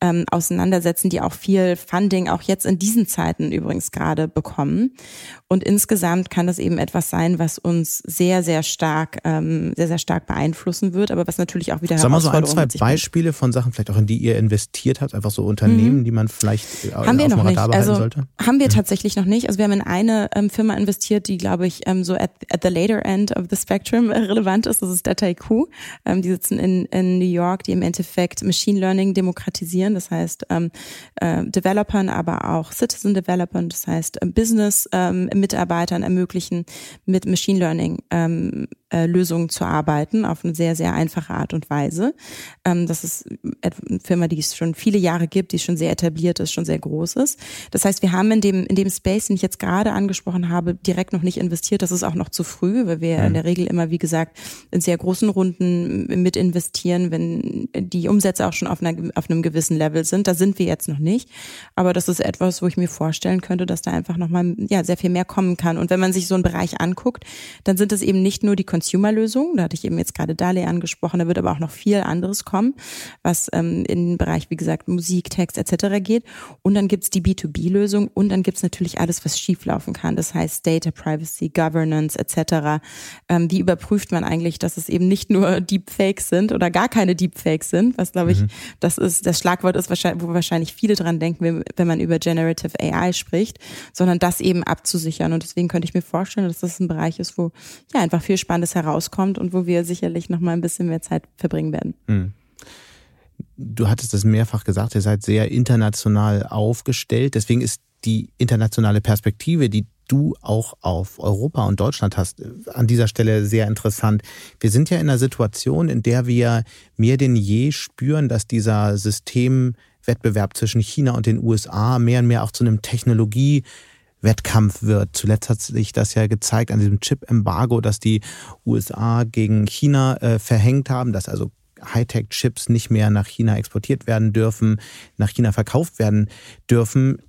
ähm, auseinandersetzen, die auch viel Funding auch jetzt in diesen Zeiten übrigens gerade bekommen. Und insgesamt kann das eben etwas sein, was uns sehr, sehr stark, ähm, sehr, sehr stark beeinflussen wird, aber was natürlich auch wieder Sag mal so ein, zwei Beispiele von Sachen, vielleicht auch in die ihr investiert habt, einfach so Unternehmen, mhm. die man vielleicht äh, haben wir noch nicht. Also sollte? haben wir mhm. tatsächlich noch nicht. Also wir haben in eine ähm, Firma investiert, die glaube ich ähm, so at, at the later end of the spectrum äh, relevant ist. Das ist Data IQ. Ähm, die sitzen in, in New York, die im Endeffekt Machine Learning demokratisieren. Das heißt ähm, äh, Developern, aber auch Citizen Developern. Das heißt äh, Business ähm, Mitarbeitern ermöglichen, mit Machine Learning ähm, äh, Lösungen zu arbeiten auf eine sehr, sehr einfache Art und Weise. Ähm, das ist eine Firma, die es schon viele Jahre gibt, die schon sehr etabliert ist, schon sehr groß ist. Das heißt, wir haben in dem, in dem Space, den ich jetzt gerade angesprochen habe, direkt noch nicht investiert. Das ist auch noch zu früh, weil wir mhm. in der Regel immer, wie gesagt, in sehr großen Runden mit investieren, wenn die Umsätze auch schon auf, einer, auf einem gewissen Level sind. Da sind wir jetzt noch nicht. Aber das ist etwas, wo ich mir vorstellen könnte, dass da einfach nochmal ja, sehr viel mehr kommen kann. Und wenn man sich so einen Bereich anguckt, dann sind es eben nicht nur die Consumer-Lösungen, da hatte ich eben jetzt gerade Dali angesprochen, da wird aber auch noch viel anderes kommen, was ähm, in den Bereich, wie gesagt, Musik, Text etc. geht. Und dann gibt's die B2B-Lösung und dann gibt's natürlich alles, was schieflaufen kann. Das heißt Data Privacy, Governance etc. Ähm, wie überprüft man eigentlich, dass es eben nicht nur Deepfakes sind oder gar keine Deepfakes sind, was glaube ich, mhm. das ist das Schlagwort ist, wo wahrscheinlich viele dran denken, wenn man über Generative AI spricht, sondern das eben abzusichern. Und deswegen könnte ich mir vorstellen, dass das ein Bereich ist, wo ja einfach viel Spannendes herauskommt und wo wir sicherlich noch mal ein bisschen mehr Zeit verbringen werden. Mhm. Du hattest das mehrfach gesagt, ihr seid sehr international aufgestellt. Deswegen ist die internationale Perspektive, die du auch auf Europa und Deutschland hast, an dieser Stelle sehr interessant. Wir sind ja in einer Situation, in der wir mehr denn je spüren, dass dieser Systemwettbewerb zwischen China und den USA mehr und mehr auch zu einem Technologie Wettkampf wird. Zuletzt hat sich das ja gezeigt an diesem Chip-Embargo, das die USA gegen China äh, verhängt haben, dass also Hightech-Chips nicht mehr nach China exportiert werden dürfen, nach China verkauft werden dürfen.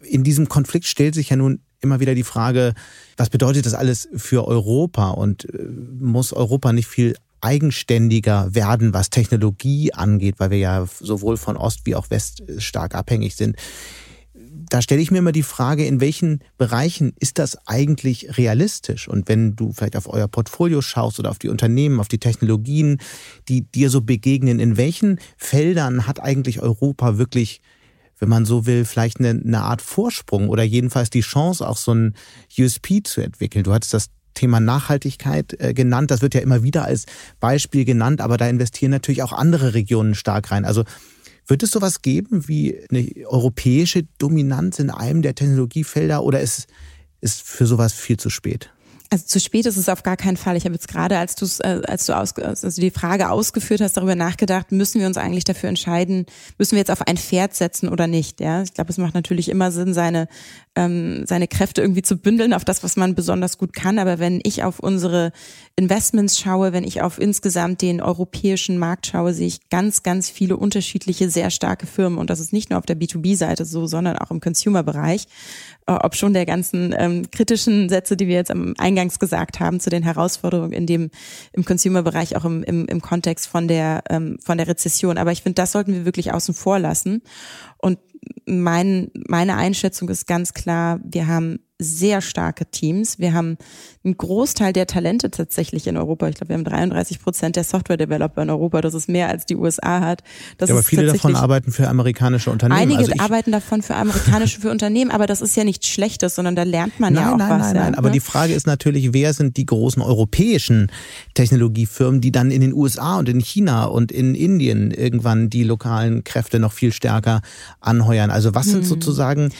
In diesem Konflikt stellt sich ja nun immer wieder die Frage, was bedeutet das alles für Europa und äh, muss Europa nicht viel eigenständiger werden, was Technologie angeht, weil wir ja sowohl von Ost wie auch West stark abhängig sind da stelle ich mir immer die Frage, in welchen Bereichen ist das eigentlich realistisch? Und wenn du vielleicht auf euer Portfolio schaust oder auf die Unternehmen, auf die Technologien, die dir so begegnen, in welchen Feldern hat eigentlich Europa wirklich wenn man so will, vielleicht eine, eine Art Vorsprung oder jedenfalls die Chance, auch so ein USP zu entwickeln. Du hattest das Thema Nachhaltigkeit äh, genannt. Das wird ja immer wieder als Beispiel genannt, aber da investieren natürlich auch andere Regionen stark rein. Also wird es sowas geben wie eine europäische Dominanz in einem der Technologiefelder oder ist, ist für sowas viel zu spät? Also zu spät ist es auf gar keinen Fall. Ich habe jetzt gerade, als du äh, als du aus, also die Frage ausgeführt hast, darüber nachgedacht, müssen wir uns eigentlich dafür entscheiden, müssen wir jetzt auf ein Pferd setzen oder nicht? Ja, ich glaube, es macht natürlich immer Sinn, seine ähm, seine Kräfte irgendwie zu bündeln auf das, was man besonders gut kann. Aber wenn ich auf unsere Investments schaue, wenn ich auf insgesamt den europäischen Markt schaue, sehe ich ganz, ganz viele unterschiedliche, sehr starke Firmen. Und das ist nicht nur auf der B2B-Seite so, sondern auch im Consumer-Bereich. Äh, ob schon der ganzen ähm, kritischen Sätze, die wir jetzt am Eingangs gesagt haben, zu den Herausforderungen in dem im Consumer-Bereich, auch im, im, im Kontext von der ähm, von der Rezession. Aber ich finde, das sollten wir wirklich außen vor lassen. Und mein, meine Einschätzung ist ganz klar, wir haben sehr starke Teams. Wir haben einen Großteil der Talente tatsächlich in Europa. Ich glaube, wir haben 33 Prozent der Software-Developer in Europa. Das ist mehr als die USA hat. Das ja, aber viele davon arbeiten für amerikanische Unternehmen. Einige also arbeiten davon für amerikanische für Unternehmen, aber das ist ja nichts Schlechtes, sondern da lernt man nein, ja auch nein, was. Nein, nein, nein. Aber die Frage ist natürlich, wer sind die großen europäischen Technologiefirmen, die dann in den USA und in China und in Indien irgendwann die lokalen Kräfte noch viel stärker anheuern? Also was sind hm. sozusagen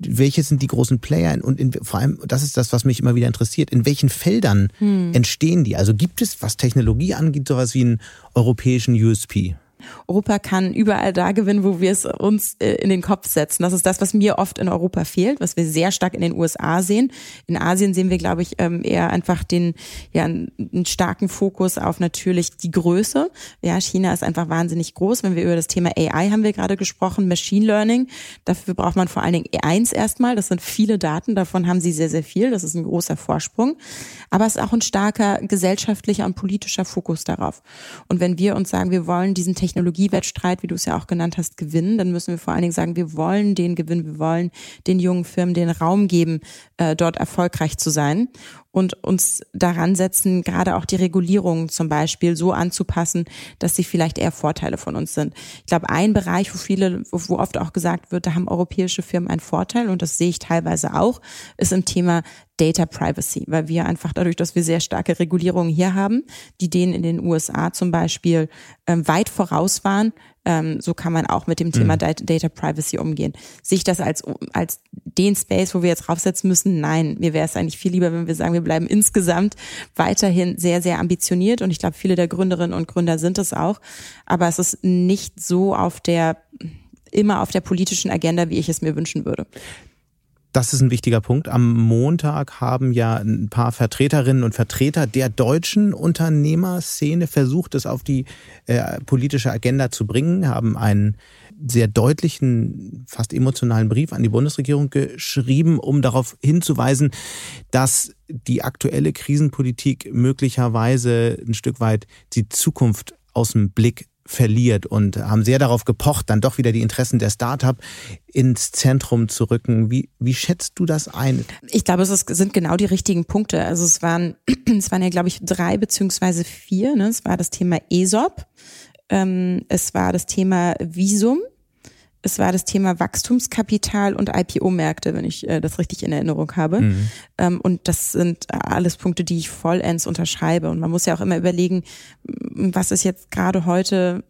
welche sind die großen Player und in, vor allem, das ist das, was mich immer wieder interessiert, in welchen Feldern hm. entstehen die? Also gibt es, was Technologie angeht, sowas wie einen europäischen USP? Europa kann überall da gewinnen, wo wir es uns äh, in den Kopf setzen. Das ist das, was mir oft in Europa fehlt, was wir sehr stark in den USA sehen. In Asien sehen wir, glaube ich, ähm, eher einfach den, ja, einen starken Fokus auf natürlich die Größe. Ja, China ist einfach wahnsinnig groß. Wenn wir über das Thema AI haben wir gerade gesprochen, Machine Learning. Dafür braucht man vor allen Dingen eins erstmal. Das sind viele Daten. Davon haben sie sehr, sehr viel. Das ist ein großer Vorsprung. Aber es ist auch ein starker gesellschaftlicher und politischer Fokus darauf. Und wenn wir uns sagen, wir wollen diesen Technologiewettstreit, wie du es ja auch genannt hast, gewinnen, dann müssen wir vor allen Dingen sagen, wir wollen den gewinnen, wir wollen den jungen Firmen den Raum geben, äh, dort erfolgreich zu sein und uns daran setzen, gerade auch die Regulierungen zum Beispiel so anzupassen, dass sie vielleicht eher Vorteile von uns sind. Ich glaube, ein Bereich, wo viele, wo oft auch gesagt wird, da haben europäische Firmen einen Vorteil und das sehe ich teilweise auch, ist im Thema Data Privacy, weil wir einfach dadurch, dass wir sehr starke Regulierungen hier haben, die denen in den USA zum Beispiel ähm, weit voraus waren, ähm, so kann man auch mit dem Thema mhm. Data Privacy umgehen. Sehe ich das als, als den Space, wo wir jetzt draufsetzen müssen? Nein, mir wäre es eigentlich viel lieber, wenn wir sagen, wir bleiben insgesamt weiterhin sehr, sehr ambitioniert und ich glaube, viele der Gründerinnen und Gründer sind es auch, aber es ist nicht so auf der immer auf der politischen Agenda, wie ich es mir wünschen würde. Das ist ein wichtiger Punkt. Am Montag haben ja ein paar Vertreterinnen und Vertreter der deutschen Unternehmerszene versucht, es auf die äh, politische Agenda zu bringen, haben einen sehr deutlichen, fast emotionalen Brief an die Bundesregierung geschrieben, um darauf hinzuweisen, dass die aktuelle Krisenpolitik möglicherweise ein Stück weit die Zukunft aus dem Blick verliert und haben sehr darauf gepocht, dann doch wieder die Interessen der Start-up ins Zentrum zu rücken. Wie, wie schätzt du das ein? Ich glaube, es sind genau die richtigen Punkte. Also es waren, es waren ja, glaube ich, drei beziehungsweise vier. Ne? Es war das Thema ESOP, ähm, es war das Thema Visum es war das Thema Wachstumskapital und IPO-Märkte, wenn ich äh, das richtig in Erinnerung habe. Mhm. Ähm, und das sind alles Punkte, die ich vollends unterschreibe. Und man muss ja auch immer überlegen, was ist jetzt gerade heute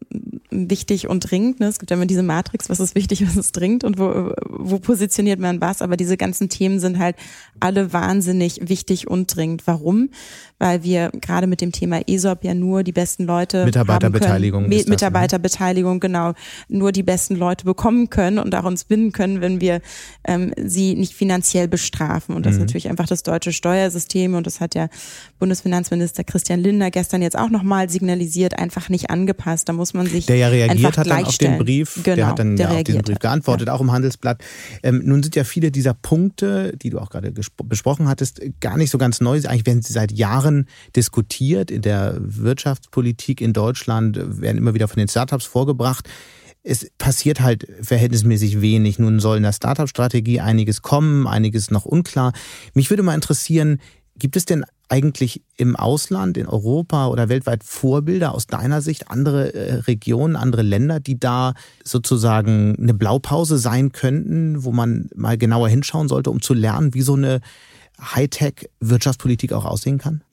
wichtig und dringend. Ne? Es gibt ja immer diese Matrix, was ist wichtig, was ist dringend und wo, wo positioniert man was. Aber diese ganzen Themen sind halt alle wahnsinnig wichtig und dringend. Warum? Weil wir gerade mit dem Thema ESOP ja nur die besten Leute Mitarbeiterbeteiligung. Haben können. Mitarbeiterbeteiligung, genau. Nur die besten Leute bekommen bekommen können und auch uns binden können, wenn wir ähm, sie nicht finanziell bestrafen. Und das mhm. ist natürlich einfach das deutsche Steuersystem und das hat ja Bundesfinanzminister Christian Lindner gestern jetzt auch nochmal signalisiert, einfach nicht angepasst. Da muss man sich Der ja reagiert hat dann auf den Brief, genau, der hat dann der ja auf diesen Brief geantwortet, ja. auch im Handelsblatt. Ähm, nun sind ja viele dieser Punkte, die du auch gerade besprochen hattest, gar nicht so ganz neu. Eigentlich werden sie seit Jahren diskutiert in der Wirtschaftspolitik in Deutschland, werden immer wieder von den Startups vorgebracht es passiert halt verhältnismäßig wenig. Nun soll in der Startup-Strategie einiges kommen, einiges noch unklar. Mich würde mal interessieren, gibt es denn eigentlich im Ausland, in Europa oder weltweit Vorbilder aus deiner Sicht, andere äh, Regionen, andere Länder, die da sozusagen eine Blaupause sein könnten, wo man mal genauer hinschauen sollte, um zu lernen, wie so eine Hightech-Wirtschaftspolitik auch aussehen kann?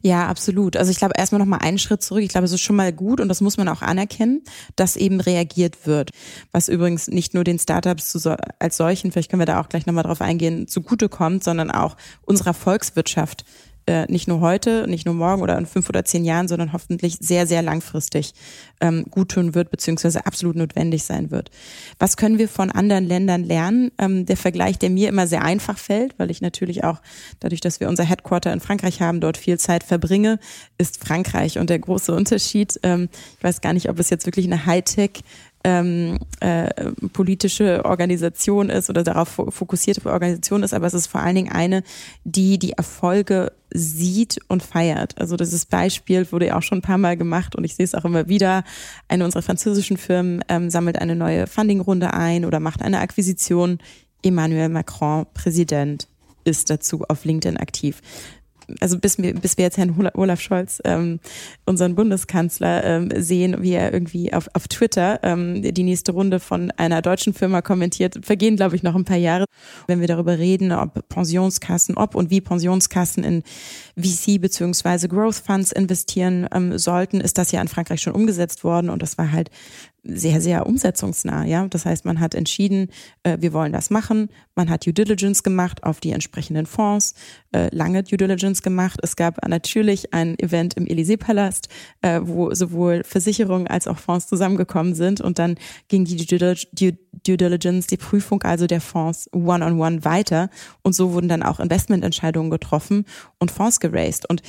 Ja, absolut. Also ich glaube erstmal noch mal einen Schritt zurück. Ich glaube, es ist schon mal gut und das muss man auch anerkennen, dass eben reagiert wird. Was übrigens nicht nur den Startups als solchen, vielleicht können wir da auch gleich nochmal drauf eingehen, zugutekommt, sondern auch unserer Volkswirtschaft äh, nicht nur heute, nicht nur morgen oder in fünf oder zehn Jahren, sondern hoffentlich sehr, sehr langfristig ähm, gut tun wird, beziehungsweise absolut notwendig sein wird. Was können wir von anderen Ländern lernen? Ähm, der Vergleich, der mir immer sehr einfach fällt, weil ich natürlich auch dadurch, dass wir unser Headquarter in Frankreich haben, dort viel Zeit verbringe, ist Frankreich. Und der große Unterschied, ähm, ich weiß gar nicht, ob es jetzt wirklich eine Hightech ähm, äh, politische Organisation ist oder darauf fokussierte Organisation ist, aber es ist vor allen Dingen eine, die die Erfolge sieht und feiert. Also dieses Beispiel wurde ja auch schon ein paar Mal gemacht und ich sehe es auch immer wieder. Eine unserer französischen Firmen ähm, sammelt eine neue Fundingrunde ein oder macht eine Akquisition. Emmanuel Macron, Präsident, ist dazu auf LinkedIn aktiv also bis wir, bis wir jetzt Herrn Olaf Scholz, ähm, unseren Bundeskanzler, ähm, sehen, wie er irgendwie auf, auf Twitter ähm, die nächste Runde von einer deutschen Firma kommentiert, vergehen, glaube ich, noch ein paar Jahre. Wenn wir darüber reden, ob Pensionskassen, ob und wie Pensionskassen in VC beziehungsweise Growth Funds investieren ähm, sollten, ist das ja in Frankreich schon umgesetzt worden und das war halt sehr, sehr umsetzungsnah. Ja, das heißt, man hat entschieden, äh, wir wollen das machen. Man hat Due Diligence gemacht auf die entsprechenden Fonds, äh, lange Due Diligence gemacht. Es gab natürlich ein Event im Élysée-Palast, äh, wo sowohl Versicherungen als auch Fonds zusammengekommen sind und dann ging die Due, Due, Diligence, die Prüfung also der Fonds one-on-one -on -one weiter und so wurden dann auch Investmententscheidungen getroffen und Fonds geraced und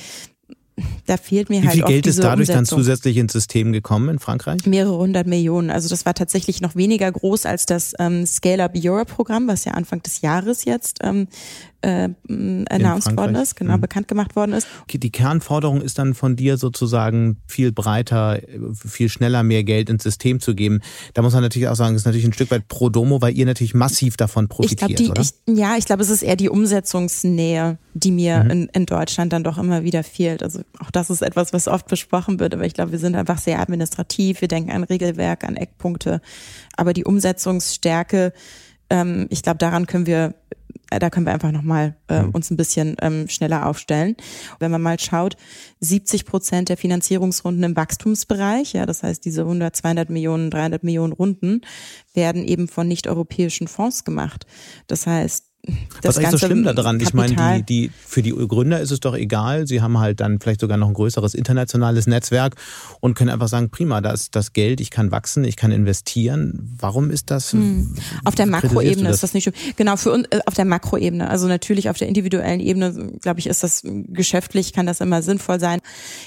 da fehlt mir Wie halt viel Geld ist dadurch Umsetzung. dann zusätzlich ins System gekommen in Frankreich? Mehrere hundert Millionen. Also das war tatsächlich noch weniger groß als das ähm, Scale Up Europe Programm, was ja Anfang des Jahres jetzt ähm, äh, announced worden ist, genau, mhm. bekannt gemacht worden ist. Okay, die Kernforderung ist dann von dir sozusagen viel breiter, viel schneller mehr Geld ins System zu geben. Da muss man natürlich auch sagen, das ist natürlich ein Stück weit pro domo, weil ihr natürlich massiv davon profitiert, ich glaub, die, ich, ja, ich glaube, es ist eher die Umsetzungsnähe, die mir mhm. in, in Deutschland dann doch immer wieder fehlt. Also auch das ist etwas, was oft besprochen wird, aber ich glaube, wir sind einfach sehr administrativ, wir denken an Regelwerk, an Eckpunkte, aber die Umsetzungsstärke, ähm, ich glaube, daran können wir da können wir einfach nochmal äh, mhm. uns ein bisschen ähm, schneller aufstellen. Wenn man mal schaut, 70 Prozent der Finanzierungsrunden im Wachstumsbereich, ja, das heißt diese 100, 200 Millionen, 300 Millionen Runden, werden eben von nicht-europäischen Fonds gemacht. Das heißt, das Was ist so schlimm daran? Ich meine, die, die, für die Gründer ist es doch egal. Sie haben halt dann vielleicht sogar noch ein größeres internationales Netzwerk und können einfach sagen, prima, da ist das Geld, ich kann wachsen, ich kann investieren. Warum ist das? Hm. Auf der Makroebene ist das nicht schlimm. Genau, für uns, äh, auf der Makroebene. Also natürlich auf der individuellen Ebene, glaube ich, ist das geschäftlich, kann das immer sinnvoll sein.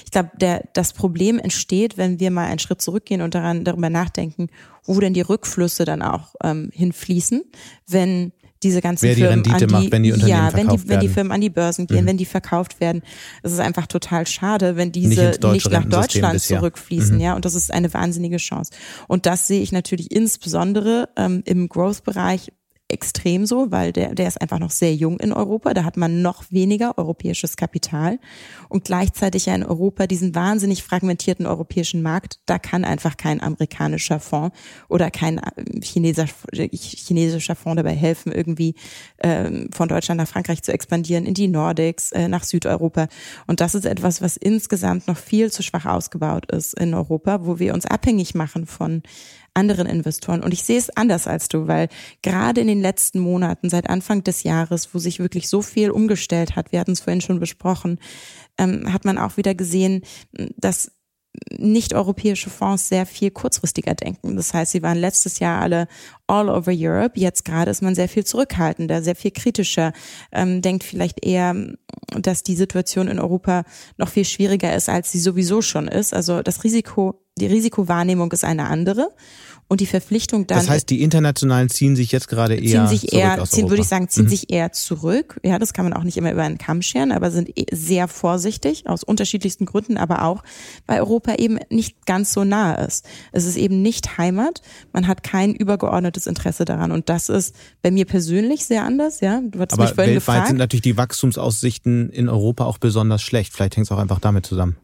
Ich glaube, der, das Problem entsteht, wenn wir mal einen Schritt zurückgehen und daran, darüber nachdenken, wo denn die Rückflüsse dann auch ähm, hinfließen, wenn diese ganzen Wer die Firmen Rendite an die, macht, wenn die Unternehmen ja, wenn die, werden. wenn die Firmen an die Börsen gehen, mhm. wenn die verkauft werden. Es ist einfach total schade, wenn diese nicht, nicht nach Deutschland zurückfließen, mhm. ja. Und das ist eine wahnsinnige Chance. Und das sehe ich natürlich insbesondere ähm, im Growth-Bereich extrem so, weil der, der ist einfach noch sehr jung in Europa. Da hat man noch weniger europäisches Kapital und gleichzeitig ja in Europa diesen wahnsinnig fragmentierten europäischen Markt. Da kann einfach kein amerikanischer Fonds oder kein äh, chinesischer, chinesischer Fonds dabei helfen, irgendwie ähm, von Deutschland nach Frankreich zu expandieren, in die Nordics, äh, nach Südeuropa. Und das ist etwas, was insgesamt noch viel zu schwach ausgebaut ist in Europa, wo wir uns abhängig machen von anderen Investoren. Und ich sehe es anders als du, weil gerade in den letzten Monaten, seit Anfang des Jahres, wo sich wirklich so viel umgestellt hat, wir hatten es vorhin schon besprochen, ähm, hat man auch wieder gesehen, dass nicht-europäische Fonds sehr viel kurzfristiger denken. Das heißt, sie waren letztes Jahr alle all over Europe. Jetzt gerade ist man sehr viel zurückhaltender, sehr viel kritischer, ähm, denkt vielleicht eher, dass die Situation in Europa noch viel schwieriger ist, als sie sowieso schon ist. Also das Risiko, die Risikowahrnehmung ist eine andere und die Verpflichtung dann. Das heißt, die internationalen ziehen sich jetzt gerade eher ziehen sich eher, ziehen, würde ich sagen, ziehen mhm. sich eher zurück. Ja, das kann man auch nicht immer über einen Kamm scheren, aber sind e-, sehr vorsichtig aus unterschiedlichsten Gründen, aber auch, weil Europa eben nicht ganz so nah ist. Es ist eben nicht Heimat. Man hat kein übergeordnetes Interesse daran und das ist bei mir persönlich sehr anders. Ja, du hast aber mich vorhin weltweit gefragt. sind natürlich die Wachstumsaussichten in Europa auch besonders schlecht. Vielleicht hängt es auch einfach damit zusammen.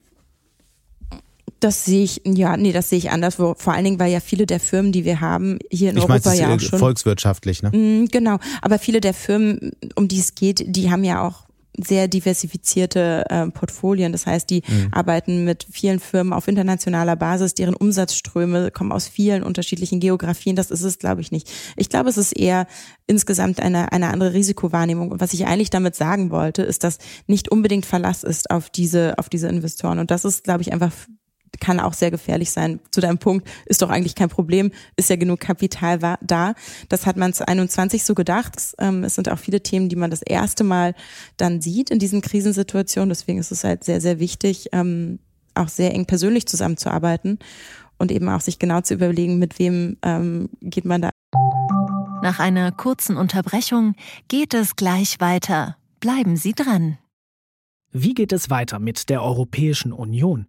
Das sehe ich, ja, nee, das sehe ich anders. Vor allen Dingen, weil ja viele der Firmen, die wir haben, hier in ich Europa meinst, ja auch schon. Volkswirtschaftlich, ne? Mm, genau. Aber viele der Firmen, um die es geht, die haben ja auch sehr diversifizierte äh, Portfolien. Das heißt, die mhm. arbeiten mit vielen Firmen auf internationaler Basis, deren Umsatzströme kommen aus vielen unterschiedlichen Geografien. Das ist es, glaube ich, nicht. Ich glaube, es ist eher insgesamt eine, eine andere Risikowahrnehmung. Und was ich eigentlich damit sagen wollte, ist, dass nicht unbedingt Verlass ist auf diese, auf diese Investoren. Und das ist, glaube ich, einfach kann auch sehr gefährlich sein. Zu deinem Punkt ist doch eigentlich kein Problem, ist ja genug Kapital da. Das hat man zu 21 so gedacht. Ähm, es sind auch viele Themen, die man das erste Mal dann sieht in diesen Krisensituationen. Deswegen ist es halt sehr, sehr wichtig, ähm, auch sehr eng persönlich zusammenzuarbeiten und eben auch sich genau zu überlegen, mit wem ähm, geht man da. Nach einer kurzen Unterbrechung geht es gleich weiter. Bleiben Sie dran. Wie geht es weiter mit der Europäischen Union?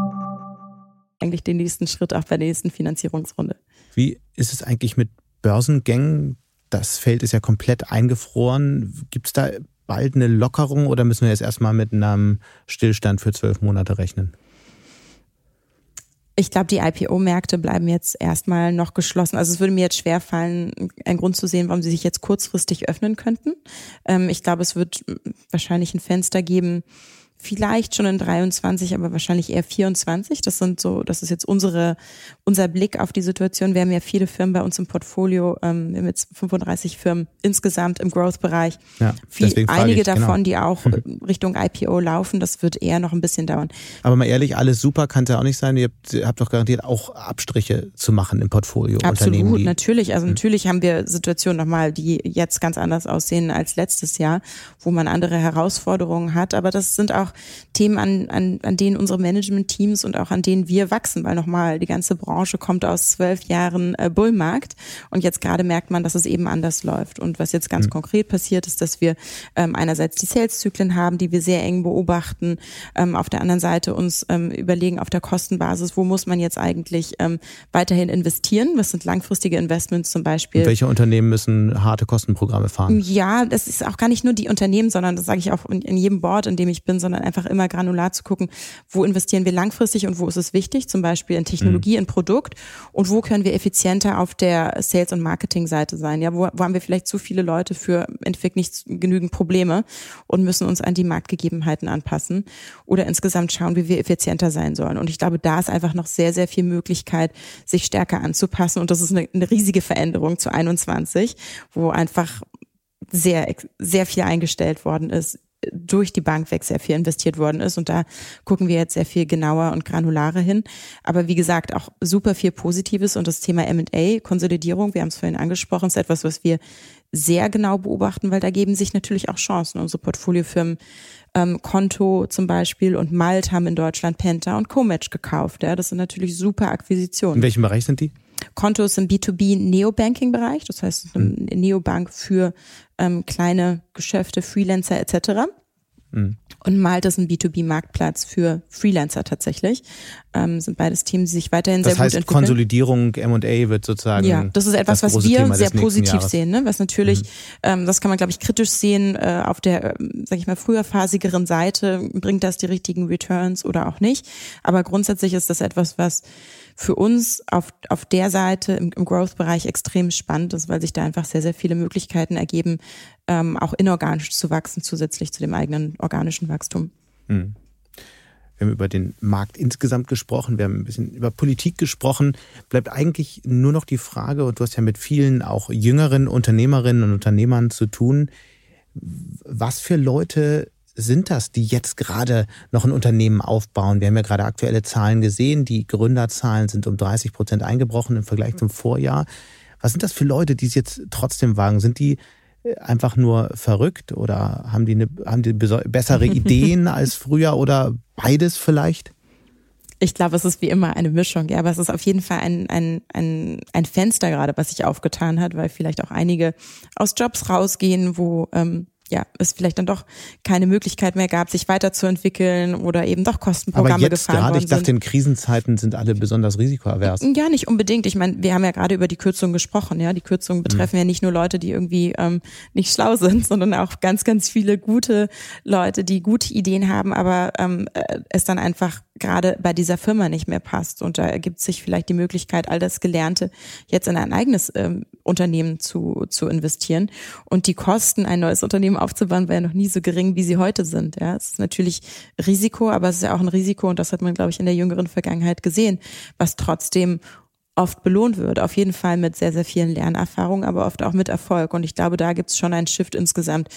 eigentlich den nächsten Schritt auch bei der nächsten Finanzierungsrunde. Wie ist es eigentlich mit Börsengängen? Das Feld ist ja komplett eingefroren. Gibt es da bald eine Lockerung oder müssen wir jetzt erstmal mit einem Stillstand für zwölf Monate rechnen? Ich glaube, die IPO-Märkte bleiben jetzt erstmal noch geschlossen. Also es würde mir jetzt schwer fallen, einen Grund zu sehen, warum sie sich jetzt kurzfristig öffnen könnten. Ähm, ich glaube, es wird wahrscheinlich ein Fenster geben, vielleicht schon in 23, aber wahrscheinlich eher 24. Das sind so, das ist jetzt unsere, unser Blick auf die Situation. Wir haben ja viele Firmen bei uns im Portfolio, ähm, wir haben jetzt 35 Firmen insgesamt im Growth-Bereich. Ja, Viel, einige ich, genau. davon, die auch Richtung IPO laufen, das wird eher noch ein bisschen dauern. Aber mal ehrlich, alles super kann es ja auch nicht sein. Ihr habt, ihr habt doch garantiert auch Abstriche zu machen im Portfolio. Absolut, natürlich. Also hm. natürlich haben wir Situationen nochmal, die jetzt ganz anders aussehen als letztes Jahr, wo man andere Herausforderungen hat. Aber das sind auch Themen, an, an, an denen unsere Management-Teams und auch an denen wir wachsen, weil nochmal die ganze Branche kommt aus zwölf Jahren äh, Bullmarkt und jetzt gerade merkt man, dass es eben anders läuft. Und was jetzt ganz mhm. konkret passiert, ist, dass wir ähm, einerseits die Sales-Zyklen haben, die wir sehr eng beobachten, ähm, auf der anderen Seite uns ähm, überlegen auf der Kostenbasis, wo muss man jetzt eigentlich ähm, weiterhin investieren? Was sind langfristige Investments zum Beispiel? Und welche Unternehmen müssen harte Kostenprogramme fahren? Ja, das ist auch gar nicht nur die Unternehmen, sondern das sage ich auch in, in jedem Board, in dem ich bin, sondern einfach immer granular zu gucken, wo investieren wir langfristig und wo ist es wichtig, zum Beispiel in Technologie, mhm. in Produkt und wo können wir effizienter auf der Sales- und Marketing-Seite sein. Ja, wo, wo haben wir vielleicht zu viele Leute für entweder nicht genügend Probleme und müssen uns an die Marktgegebenheiten anpassen oder insgesamt schauen, wie wir effizienter sein sollen. Und ich glaube, da ist einfach noch sehr, sehr viel Möglichkeit, sich stärker anzupassen. Und das ist eine, eine riesige Veränderung zu 21, wo einfach sehr, sehr viel eingestellt worden ist durch die Bank weg sehr viel investiert worden ist. Und da gucken wir jetzt sehr viel genauer und granularer hin. Aber wie gesagt, auch super viel Positives und das Thema M&A, Konsolidierung, wir haben es vorhin angesprochen, ist etwas, was wir sehr genau beobachten, weil da geben sich natürlich auch Chancen. Unsere Portfoliofirmen ähm, Konto zum Beispiel und Malt haben in Deutschland Penta und Comatch gekauft. Ja, das sind natürlich super Akquisitionen. In welchem Bereich sind die? Konto ist im B2B Neobanking-Bereich, das heißt eine hm. Neobank für ähm, kleine Geschäfte, Freelancer etc. Mhm. Und Malt ist ein B2B-Marktplatz für Freelancer tatsächlich. Ähm, sind beides Teams, die sich weiterhin das sehr heißt, gut entwickeln. Konsolidierung, M&A wird sozusagen. Ja, das ist etwas, was wir sehr positiv Jahres. sehen. Ne? Was natürlich, mhm. ähm, das kann man glaube ich kritisch sehen äh, auf der, äh, sag ich mal, früher phasigeren Seite. Bringt das die richtigen Returns oder auch nicht? Aber grundsätzlich ist das etwas, was für uns auf, auf der Seite im, im Growth-Bereich extrem spannend ist, weil sich da einfach sehr, sehr viele Möglichkeiten ergeben, ähm, auch inorganisch zu wachsen, zusätzlich zu dem eigenen organischen Wachstum. Mhm. Wir haben über den Markt insgesamt gesprochen, wir haben ein bisschen über Politik gesprochen. Bleibt eigentlich nur noch die Frage, und du hast ja mit vielen auch jüngeren Unternehmerinnen und Unternehmern zu tun, was für Leute sind das, die jetzt gerade noch ein Unternehmen aufbauen? Wir haben ja gerade aktuelle Zahlen gesehen. Die Gründerzahlen sind um 30 Prozent eingebrochen im Vergleich zum Vorjahr. Was sind das für Leute, die es jetzt trotzdem wagen? Sind die einfach nur verrückt oder haben die, eine, haben die bessere Ideen als früher oder beides vielleicht? Ich glaube, es ist wie immer eine Mischung, ja, aber es ist auf jeden Fall ein, ein, ein, ein Fenster gerade, was sich aufgetan hat, weil vielleicht auch einige aus Jobs rausgehen, wo ähm, ja, es vielleicht dann doch keine Möglichkeit mehr gab, sich weiterzuentwickeln oder eben doch Kostenprogramme Aber jetzt gefahren gerade, ich dachte, sind. in Krisenzeiten sind alle besonders risikoavers. Ja, nicht unbedingt. Ich meine, wir haben ja gerade über die Kürzungen gesprochen. Ja, die Kürzungen betreffen ja nicht nur Leute, die irgendwie ähm, nicht schlau sind, sondern auch ganz, ganz viele gute Leute, die gute Ideen haben, aber ähm, äh, es dann einfach gerade bei dieser Firma nicht mehr passt. Und da ergibt sich vielleicht die Möglichkeit, all das Gelernte jetzt in ein eigenes ähm, Unternehmen zu, zu investieren. Und die Kosten, ein neues Unternehmen aufzubauen, wäre noch nie so gering, wie sie heute sind. Ja, es ist natürlich Risiko, aber es ist ja auch ein Risiko, und das hat man, glaube ich, in der jüngeren Vergangenheit gesehen, was trotzdem oft belohnt wird. Auf jeden Fall mit sehr, sehr vielen Lernerfahrungen, aber oft auch mit Erfolg. Und ich glaube, da gibt es schon einen Shift insgesamt,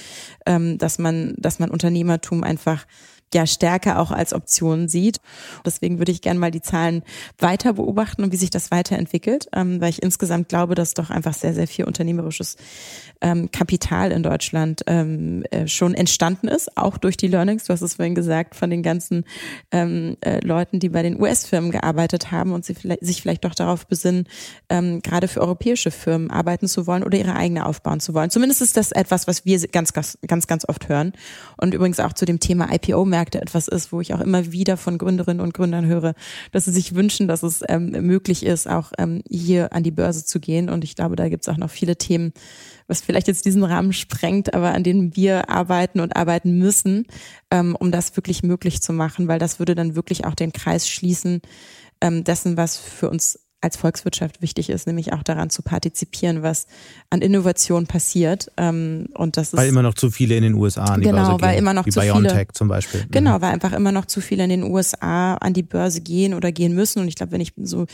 ähm, dass man, dass man Unternehmertum einfach ja stärker auch als Option sieht. Deswegen würde ich gerne mal die Zahlen weiter beobachten und wie sich das weiterentwickelt, ähm, weil ich insgesamt glaube, dass doch einfach sehr, sehr viel unternehmerisches ähm, Kapital in Deutschland ähm, äh, schon entstanden ist, auch durch die Learnings. Du hast es vorhin gesagt, von den ganzen ähm, äh, Leuten, die bei den US-Firmen gearbeitet haben und sie vielleicht, sich vielleicht doch darauf besinnen, ähm, gerade für europäische Firmen arbeiten zu wollen oder ihre eigene aufbauen zu wollen. Zumindest ist das etwas, was wir ganz, ganz, ganz, ganz oft hören. Und übrigens auch zu dem Thema IPO-Märkte etwas ist, wo ich auch immer wieder von Gründerinnen und Gründern höre, dass sie sich wünschen, dass es ähm, möglich ist, auch ähm, hier an die Börse zu gehen. Und ich glaube, da gibt es auch noch viele Themen, was vielleicht jetzt diesen Rahmen sprengt, aber an denen wir arbeiten und arbeiten müssen, ähm, um das wirklich möglich zu machen, weil das würde dann wirklich auch den Kreis schließen ähm, dessen, was für uns als Volkswirtschaft wichtig ist, nämlich auch daran zu partizipieren, was an Innovation passiert. Ähm, und das ist Weil immer noch zu viele in den USA an die Genau, Börse gehen. weil immer noch wie zu BioNTech viele- zum Beispiel. Genau, weil einfach immer noch zu viele in den USA an die Börse gehen oder gehen müssen. Und ich glaube, wenn ich so,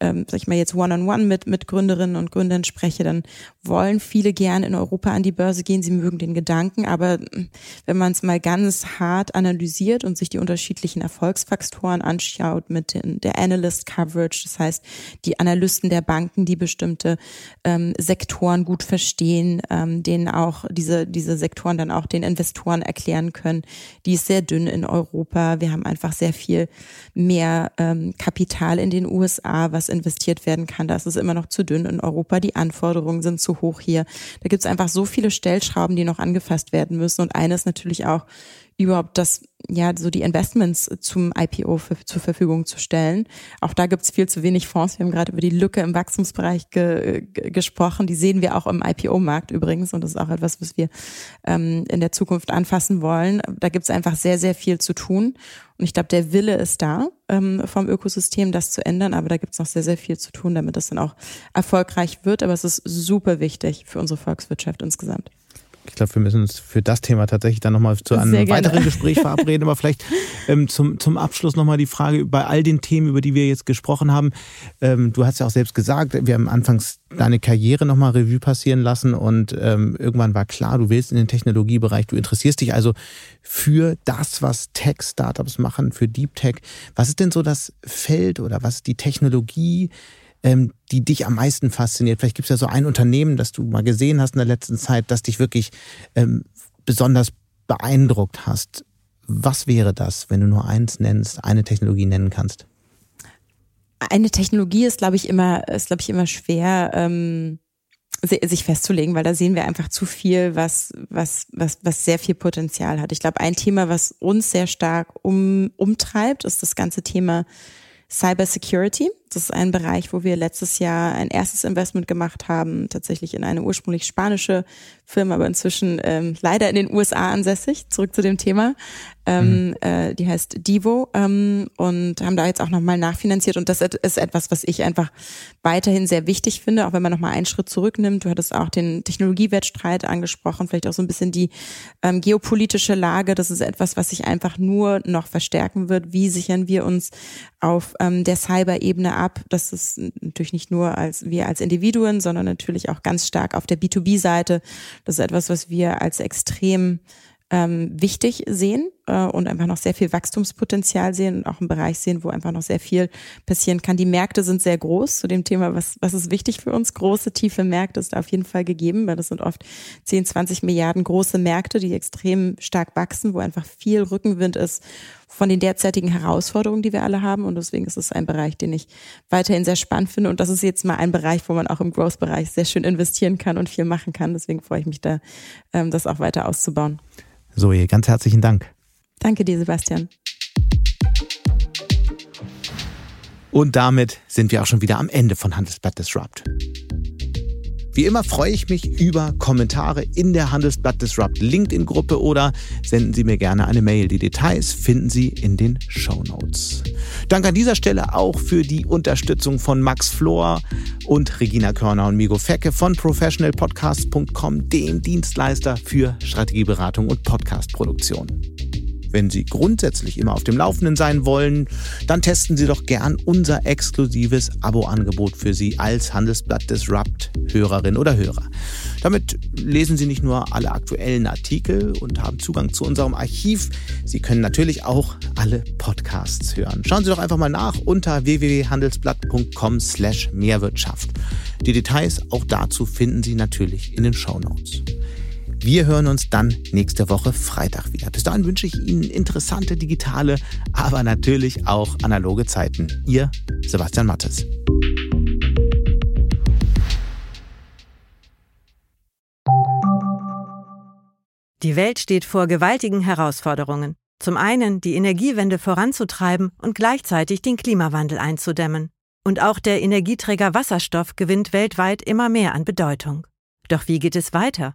ähm, sag ich mal, jetzt one-on-one mit, mit Gründerinnen und Gründern spreche, dann wollen viele gern in Europa an die Börse gehen. Sie mögen den Gedanken, aber mm, wenn man es mal ganz hart analysiert und sich die unterschiedlichen Erfolgsfaktoren anschaut mit den, der Analyst Coverage, das heißt, die Analysten der Banken, die bestimmte ähm, Sektoren gut verstehen, ähm, denen auch diese, diese Sektoren dann auch den Investoren erklären können. Die ist sehr dünn in Europa. Wir haben einfach sehr viel mehr ähm, Kapital in den USA, was investiert werden kann. Da ist immer noch zu dünn in Europa. Die Anforderungen sind zu hoch hier. Da gibt es einfach so viele Stellschrauben, die noch angefasst werden müssen. Und eine ist natürlich auch überhaupt das, ja, so die Investments zum IPO für, zur Verfügung zu stellen. Auch da gibt's viel zu wenig Fonds. Wir haben gerade über die Lücke im Wachstumsbereich ge, ge, gesprochen. Die sehen wir auch im IPO-Markt übrigens. Und das ist auch etwas, was wir ähm, in der Zukunft anfassen wollen. Da gibt's einfach sehr, sehr viel zu tun. Und ich glaube, der Wille ist da ähm, vom Ökosystem, das zu ändern. Aber da gibt's noch sehr, sehr viel zu tun, damit das dann auch erfolgreich wird. Aber es ist super wichtig für unsere Volkswirtschaft insgesamt. Ich glaube, wir müssen uns für das Thema tatsächlich dann nochmal zu einem Sehr gerne. weiteren Gespräch verabreden. Aber vielleicht ähm, zum, zum Abschluss nochmal die Frage, bei all den Themen, über die wir jetzt gesprochen haben, ähm, du hast ja auch selbst gesagt, wir haben anfangs deine Karriere nochmal Revue passieren lassen und ähm, irgendwann war klar, du willst in den Technologiebereich, du interessierst dich also für das, was Tech-Startups machen, für Deep Tech. Was ist denn so das Feld oder was ist die Technologie, ähm, die dich am meisten fasziniert? Vielleicht gibt es ja so ein Unternehmen, das du mal gesehen hast in der letzten Zeit, das dich wirklich ähm, besonders beeindruckt hast. Was wäre das, wenn du nur eins nennst, eine Technologie nennen kannst? eine Technologie ist, glaube ich, immer, ist, glaube ich, immer schwer, ähm, si- sich festzulegen, weil da sehen wir einfach zu viel, was, was, was, was sehr viel Potenzial hat. Ich glaube, ein Thema, was uns sehr stark um, umtreibt, ist das ganze Thema Cyber Security. Das ist ein Bereich, wo wir letztes Jahr ein erstes Investment gemacht haben, tatsächlich in eine ursprünglich spanische Firma, aber inzwischen ähm, leider in den USA ansässig. Zurück zu dem Thema. Ähm, äh, die heißt Divo ähm, und haben da jetzt auch nochmal nachfinanziert. Und das ist etwas, was ich einfach weiterhin sehr wichtig finde, auch wenn man nochmal einen Schritt zurücknimmt. Du hattest auch den Technologiewettstreit angesprochen, vielleicht auch so ein bisschen die ähm, geopolitische Lage. Das ist etwas, was sich einfach nur noch verstärken wird. Wie sichern wir uns auf ähm, der Cyber-Ebene ab? Das ist natürlich nicht nur als wir als Individuen, sondern natürlich auch ganz stark auf der B2B-Seite. Das ist etwas, was wir als extrem ähm, wichtig sehen. äh, und einfach noch sehr viel Wachstumspotenzial sehen und auch einen Bereich sehen, wo einfach noch sehr viel passieren kann. Die Märkte sind sehr groß zu dem Thema, was, was ist wichtig für uns. Große, tiefe Märkte ist auf jeden Fall gegeben, weil das sind oft 10, 20 Milliarden große Märkte, die extrem stark wachsen, wo einfach viel Rückenwind ist von den derzeitigen Herausforderungen, die wir alle haben. Und deswegen ist es ein Bereich, den ich weiterhin sehr spannend finde. Und das ist jetzt mal ein Bereich, wo man auch im Growth-Bereich sehr schön investieren kann und viel machen kann. Deswegen freue ich mich da, ähm, das auch weiter auszubauen. Zoe, ganz herzlichen Dank. Danke dir, Sebastian. Und damit sind wir auch schon wieder am Ende von Handelsblatt Disrupt. Wie immer freue ich mich über Kommentare in der Handelsblatt Disrupt LinkedIn-Gruppe oder senden Sie mir gerne eine Mail. Die Details finden Sie in den Show Notes. Danke an dieser Stelle auch für die Unterstützung von Max Flor und Regina Körner und Migo Fecke von professionalpodcast.com, dem Dienstleister für Strategieberatung und Podcastproduktion. Wenn Sie grundsätzlich immer auf dem Laufenden sein wollen, dann testen Sie doch gern unser exklusives Abo-Angebot für Sie als Handelsblatt Disrupt Hörerin oder Hörer. Damit lesen Sie nicht nur alle aktuellen Artikel und haben Zugang zu unserem Archiv, Sie können natürlich auch alle Podcasts hören. Schauen Sie doch einfach mal nach unter www.handelsblatt.com slash Mehrwirtschaft. Die Details auch dazu finden Sie natürlich in den Show Notes. Wir hören uns dann nächste Woche Freitag wieder. Bis dahin wünsche ich Ihnen interessante digitale, aber natürlich auch analoge Zeiten. Ihr Sebastian Mattes. Die Welt steht vor gewaltigen Herausforderungen. Zum einen die Energiewende voranzutreiben und gleichzeitig den Klimawandel einzudämmen. Und auch der Energieträger Wasserstoff gewinnt weltweit immer mehr an Bedeutung. Doch wie geht es weiter?